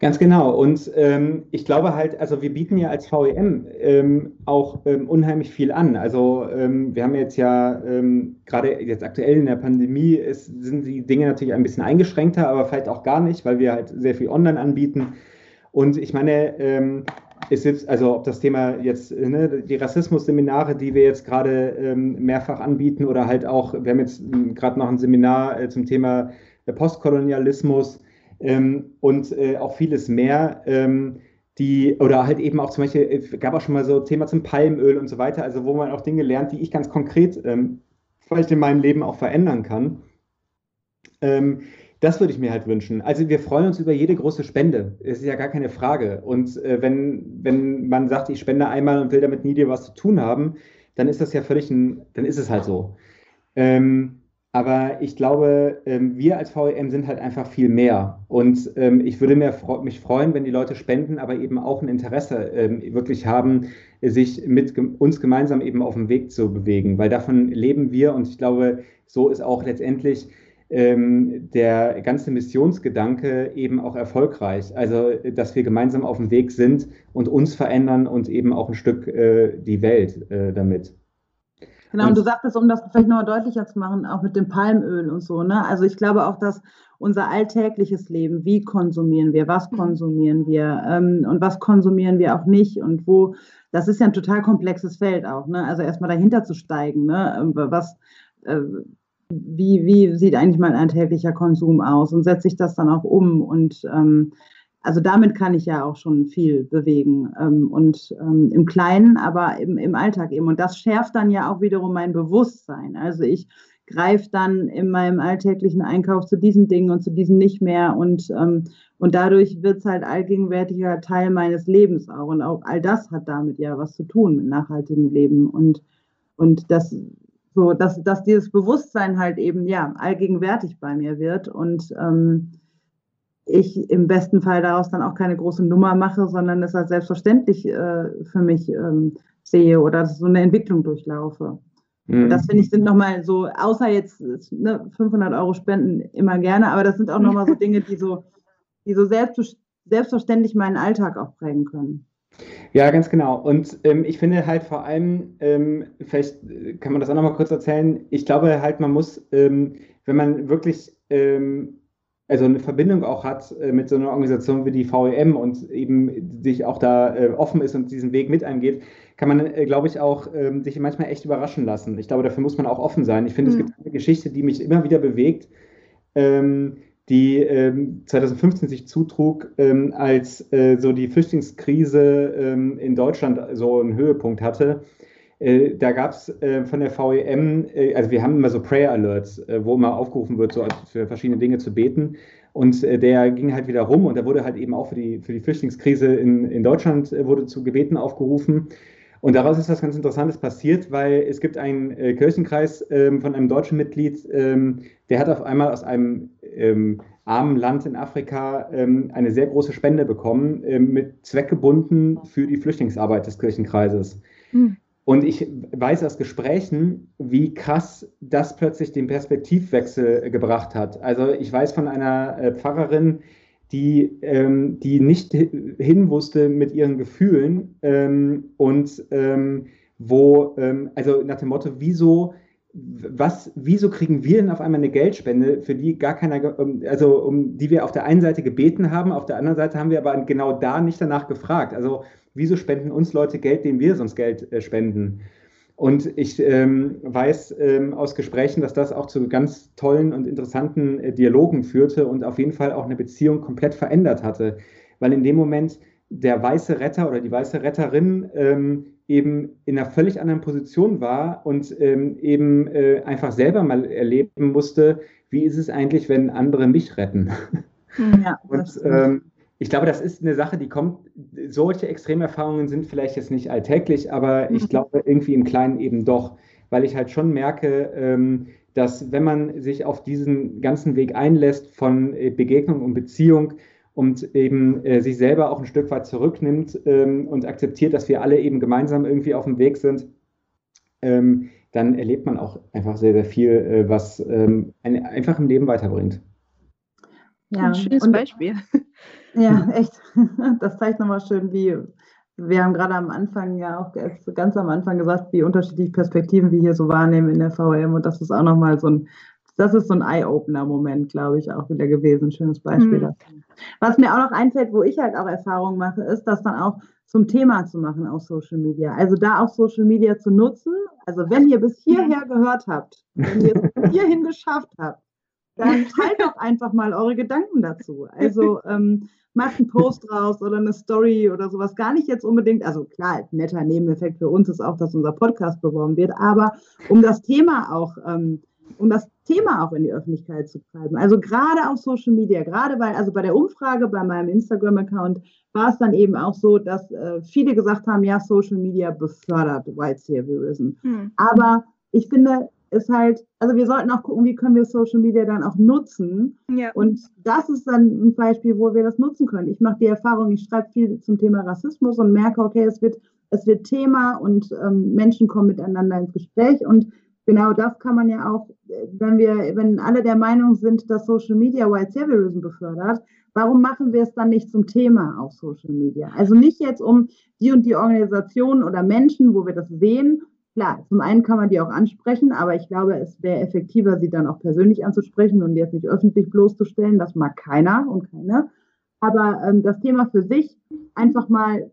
Ganz genau. Und ähm, ich glaube halt, also wir bieten ja als VEM ähm, auch ähm, unheimlich viel an. Also ähm, wir haben jetzt ja ähm, gerade jetzt aktuell in der Pandemie ist, sind die Dinge natürlich ein bisschen eingeschränkter, aber vielleicht auch gar nicht, weil wir halt sehr viel online anbieten. Und ich meine, ähm, ist also ob das Thema jetzt, ne, die Rassismus-Seminare, die wir jetzt gerade ähm, mehrfach anbieten oder halt auch, wir haben jetzt ähm, gerade noch ein Seminar äh, zum Thema äh, Postkolonialismus ähm, und äh, auch vieles mehr, ähm, die, oder halt eben auch zum Beispiel, es äh, gab auch schon mal so Thema zum Palmöl und so weiter, also wo man auch Dinge lernt, die ich ganz konkret ähm, vielleicht in meinem Leben auch verändern kann. Das würde ich mir halt wünschen. Also wir freuen uns über jede große Spende. Es ist ja gar keine Frage. Und äh, wenn, wenn man sagt, ich spende einmal und will damit nie dir was zu tun haben, dann ist das ja völlig ein, dann ist es halt so. Ähm, aber ich glaube, ähm, wir als VEM sind halt einfach viel mehr. Und ähm, ich würde mir, mich freuen, wenn die Leute spenden, aber eben auch ein Interesse ähm, wirklich haben, sich mit uns gemeinsam eben auf dem Weg zu bewegen. Weil davon leben wir und ich glaube, so ist auch letztendlich ähm, der ganze Missionsgedanke eben auch erfolgreich. Also, dass wir gemeinsam auf dem Weg sind und uns verändern und eben auch ein Stück äh, die Welt äh, damit. Genau, und, und du sagtest, um das vielleicht noch deutlicher zu machen, auch mit dem Palmöl und so, ne? Also ich glaube auch, dass unser alltägliches Leben, wie konsumieren wir, was konsumieren wir ähm, und was konsumieren wir auch nicht und wo, das ist ja ein total komplexes Feld auch, ne? Also erstmal dahinter zu steigen, ne? Was, äh, wie, wie sieht eigentlich mein alltäglicher Konsum aus und setze ich das dann auch um und ähm, also damit kann ich ja auch schon viel bewegen ähm, und ähm, im Kleinen, aber im, im Alltag eben. Und das schärft dann ja auch wiederum mein Bewusstsein. Also ich greife dann in meinem alltäglichen Einkauf zu diesen Dingen und zu diesen nicht mehr und, ähm, und dadurch wird es halt allgegenwärtiger Teil meines Lebens auch. Und auch all das hat damit ja was zu tun mit nachhaltigem Leben und, und das so, dass, dass dieses Bewusstsein halt eben ja allgegenwärtig bei mir wird und ähm, ich im besten Fall daraus dann auch keine große Nummer mache, sondern es als selbstverständlich äh, für mich ähm, sehe oder so eine Entwicklung durchlaufe. Mhm. Das finde ich sind nochmal so, außer jetzt ne, 500 Euro Spenden immer gerne, aber das sind auch nochmal so Dinge, die so, die so selbst, selbstverständlich meinen Alltag auch prägen können. Ja, ganz genau. Und ähm, ich finde halt vor allem, ähm, vielleicht kann man das auch nochmal kurz erzählen, ich glaube halt, man muss, ähm, wenn man wirklich ähm, also eine Verbindung auch hat äh, mit so einer Organisation wie die VEM und eben sich auch da äh, offen ist und diesen Weg mit eingeht, kann man, äh, glaube ich, auch ähm, sich manchmal echt überraschen lassen. Ich glaube, dafür muss man auch offen sein. Ich finde, mhm. es gibt eine Geschichte, die mich immer wieder bewegt. Ähm, die ähm, 2015 sich zutrug, ähm, als äh, so die Flüchtlingskrise ähm, in Deutschland so einen Höhepunkt hatte. Äh, da gab es äh, von der VEM, äh, also wir haben immer so Prayer Alerts, äh, wo immer aufgerufen wird, so für verschiedene Dinge zu beten. Und äh, der ging halt wieder rum und da wurde halt eben auch für die, für die Flüchtlingskrise in, in Deutschland wurde zu Gebeten aufgerufen. Und daraus ist was ganz Interessantes passiert, weil es gibt einen äh, Kirchenkreis ähm, von einem deutschen Mitglied, ähm, der hat auf einmal aus einem ähm, armen Land in Afrika ähm, eine sehr große Spende bekommen, ähm, mit zweckgebunden für die Flüchtlingsarbeit des Kirchenkreises. Mhm. Und ich weiß aus Gesprächen, wie krass das plötzlich den Perspektivwechsel gebracht hat. Also ich weiß von einer äh, Pfarrerin, die, ähm, die nicht hin wusste mit ihren Gefühlen ähm, und ähm, wo, ähm, also nach dem Motto, wieso, was, wieso kriegen wir denn auf einmal eine Geldspende, für die gar keiner, also um die wir auf der einen Seite gebeten haben, auf der anderen Seite haben wir aber genau da nicht danach gefragt. Also wieso spenden uns Leute Geld, dem wir sonst Geld äh, spenden? Und ich ähm, weiß ähm, aus Gesprächen, dass das auch zu ganz tollen und interessanten äh, Dialogen führte und auf jeden Fall auch eine Beziehung komplett verändert hatte. Weil in dem Moment der weiße Retter oder die weiße Retterin ähm, eben in einer völlig anderen Position war und ähm, eben äh, einfach selber mal erleben musste, wie ist es eigentlich, wenn andere mich retten. Ja, und ähm, ich glaube, das ist eine Sache, die kommt, solche Extremerfahrungen sind vielleicht jetzt nicht alltäglich, aber ich mhm. glaube irgendwie im Kleinen eben doch, weil ich halt schon merke, ähm, dass wenn man sich auf diesen ganzen Weg einlässt von äh, Begegnung und Beziehung und eben äh, sich selber auch ein Stück weit zurücknimmt ähm, und akzeptiert, dass wir alle eben gemeinsam irgendwie auf dem Weg sind, ähm, dann erlebt man auch einfach sehr, sehr viel, äh, was einen einfach im Leben weiterbringt. Ja, ein schönes und, Beispiel. Ja, echt. Das zeigt nochmal schön, wie wir haben gerade am Anfang ja auch ganz am Anfang gesagt, wie unterschiedliche Perspektiven wir hier so wahrnehmen in der VM und das ist auch nochmal so ein, das ist so ein Eye-Opener-Moment, glaube ich, auch wieder gewesen. Schönes Beispiel mhm. dafür. Was mir auch noch einfällt, wo ich halt auch Erfahrungen mache, ist, das dann auch zum Thema zu machen auf Social Media. Also da auch Social Media zu nutzen. Also wenn ihr bis hierher gehört habt, wenn ihr es hierhin geschafft habt, dann teilt doch einfach mal eure Gedanken dazu. Also ähm, macht einen Post raus oder eine Story oder sowas. Gar nicht jetzt unbedingt, also klar, netter Nebeneffekt für uns ist auch, dass unser Podcast beworben wird, aber um das Thema auch, ähm, um das Thema auch in die Öffentlichkeit zu treiben. Also gerade auf Social Media, gerade weil, also bei der Umfrage bei meinem Instagram-Account war es dann eben auch so, dass äh, viele gesagt haben, ja, Social Media befördert White Saviorism. Hm. Aber ich finde, ist halt, also wir sollten auch gucken, wie können wir Social Media dann auch nutzen. Ja. Und das ist dann ein Beispiel, wo wir das nutzen können. Ich mache die Erfahrung, ich schreibe viel zum Thema Rassismus und merke, okay, es wird, es wird Thema und ähm, Menschen kommen miteinander ins Gespräch. Und genau das kann man ja auch, wenn wir, wenn alle der Meinung sind, dass Social Media White Saviorism befördert, warum machen wir es dann nicht zum Thema auf Social Media? Also nicht jetzt um die und die Organisationen oder Menschen, wo wir das sehen, Klar, zum einen kann man die auch ansprechen, aber ich glaube, es wäre effektiver, sie dann auch persönlich anzusprechen und jetzt nicht öffentlich bloßzustellen. Das mag keiner und keine. Aber ähm, das Thema für sich einfach mal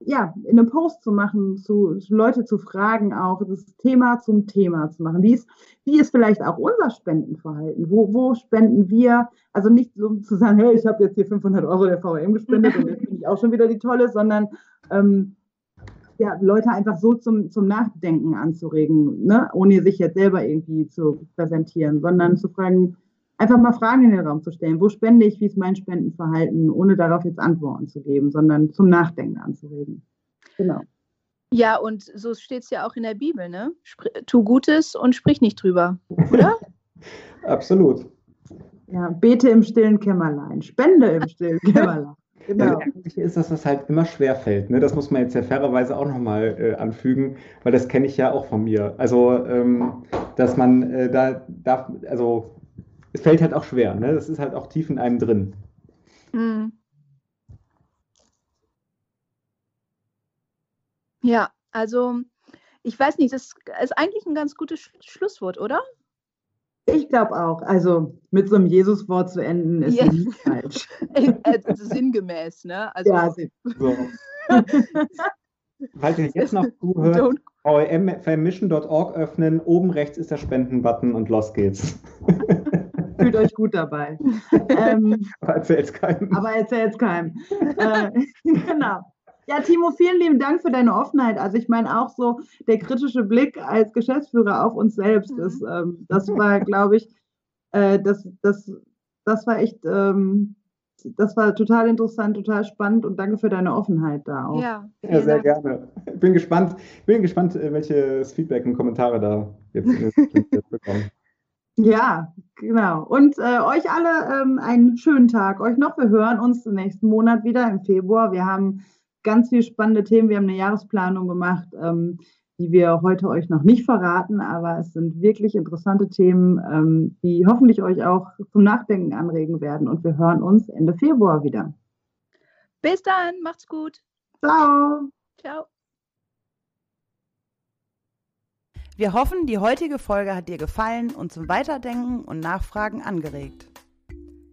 ja, in einem Post zu machen, zu, Leute zu fragen, auch das Thema zum Thema zu machen. Wie ist, wie ist vielleicht auch unser Spendenverhalten? Wo, wo spenden wir? Also nicht so zu sagen, hey, ich habe jetzt hier 500 Euro der VM gespendet und jetzt bin ich auch schon wieder die Tolle, sondern ähm, ja, Leute einfach so zum, zum Nachdenken anzuregen, ne? ohne sich jetzt selber irgendwie zu präsentieren, sondern zu fragen, einfach mal Fragen in den Raum zu stellen. Wo spende ich? Wie ist mein Spendenverhalten? Ohne darauf jetzt Antworten zu geben, sondern zum Nachdenken anzuregen. Genau. Ja, und so steht es ja auch in der Bibel, ne? Spr tu Gutes und sprich nicht drüber, oder? Absolut. Ja, bete im stillen Kämmerlein, spende im stillen Kämmerlein. Genau. Das ist, dass das halt immer schwer fällt. Ne? Das muss man jetzt ja fairerweise auch nochmal äh, anfügen, weil das kenne ich ja auch von mir. Also, ähm, dass man äh, da darf, also es fällt halt auch schwer. Ne? Das ist halt auch tief in einem drin. Mhm. Ja, also ich weiß nicht, das ist eigentlich ein ganz gutes Schlusswort, oder? Ich glaube auch. Also mit so einem Jesuswort zu enden ist ja. nicht falsch. Äh, sinngemäß, ne? Also, ja, so. Falls ihr jetzt noch zuhört, vmmission.org öffnen, oben rechts ist der Spendenbutton und los geht's. Fühlt euch gut dabei. ähm, aber erzählt's keinem. Aber erzählt's keinem. äh, genau. Ja, Timo, vielen lieben Dank für deine Offenheit. Also ich meine auch so der kritische Blick als Geschäftsführer auf uns selbst mhm. ist, ähm, das war, glaube ich, äh, das, das, das war echt, ähm, das war total interessant, total spannend und danke für deine Offenheit da auch. Ja, ja sehr Dank. gerne. Bin gespannt, bin gespannt, äh, welches Feedback und Kommentare da jetzt, jetzt bekommen. Ja, genau. Und äh, euch alle ähm, einen schönen Tag. Euch noch. Wir hören uns nächsten Monat wieder im Februar. Wir haben ganz viele spannende Themen. Wir haben eine Jahresplanung gemacht, ähm, die wir heute euch noch nicht verraten, aber es sind wirklich interessante Themen, ähm, die hoffentlich euch auch zum Nachdenken anregen werden. Und wir hören uns Ende Februar wieder. Bis dann, macht's gut. Ciao. Ciao. Wir hoffen, die heutige Folge hat dir gefallen und zum Weiterdenken und Nachfragen angeregt.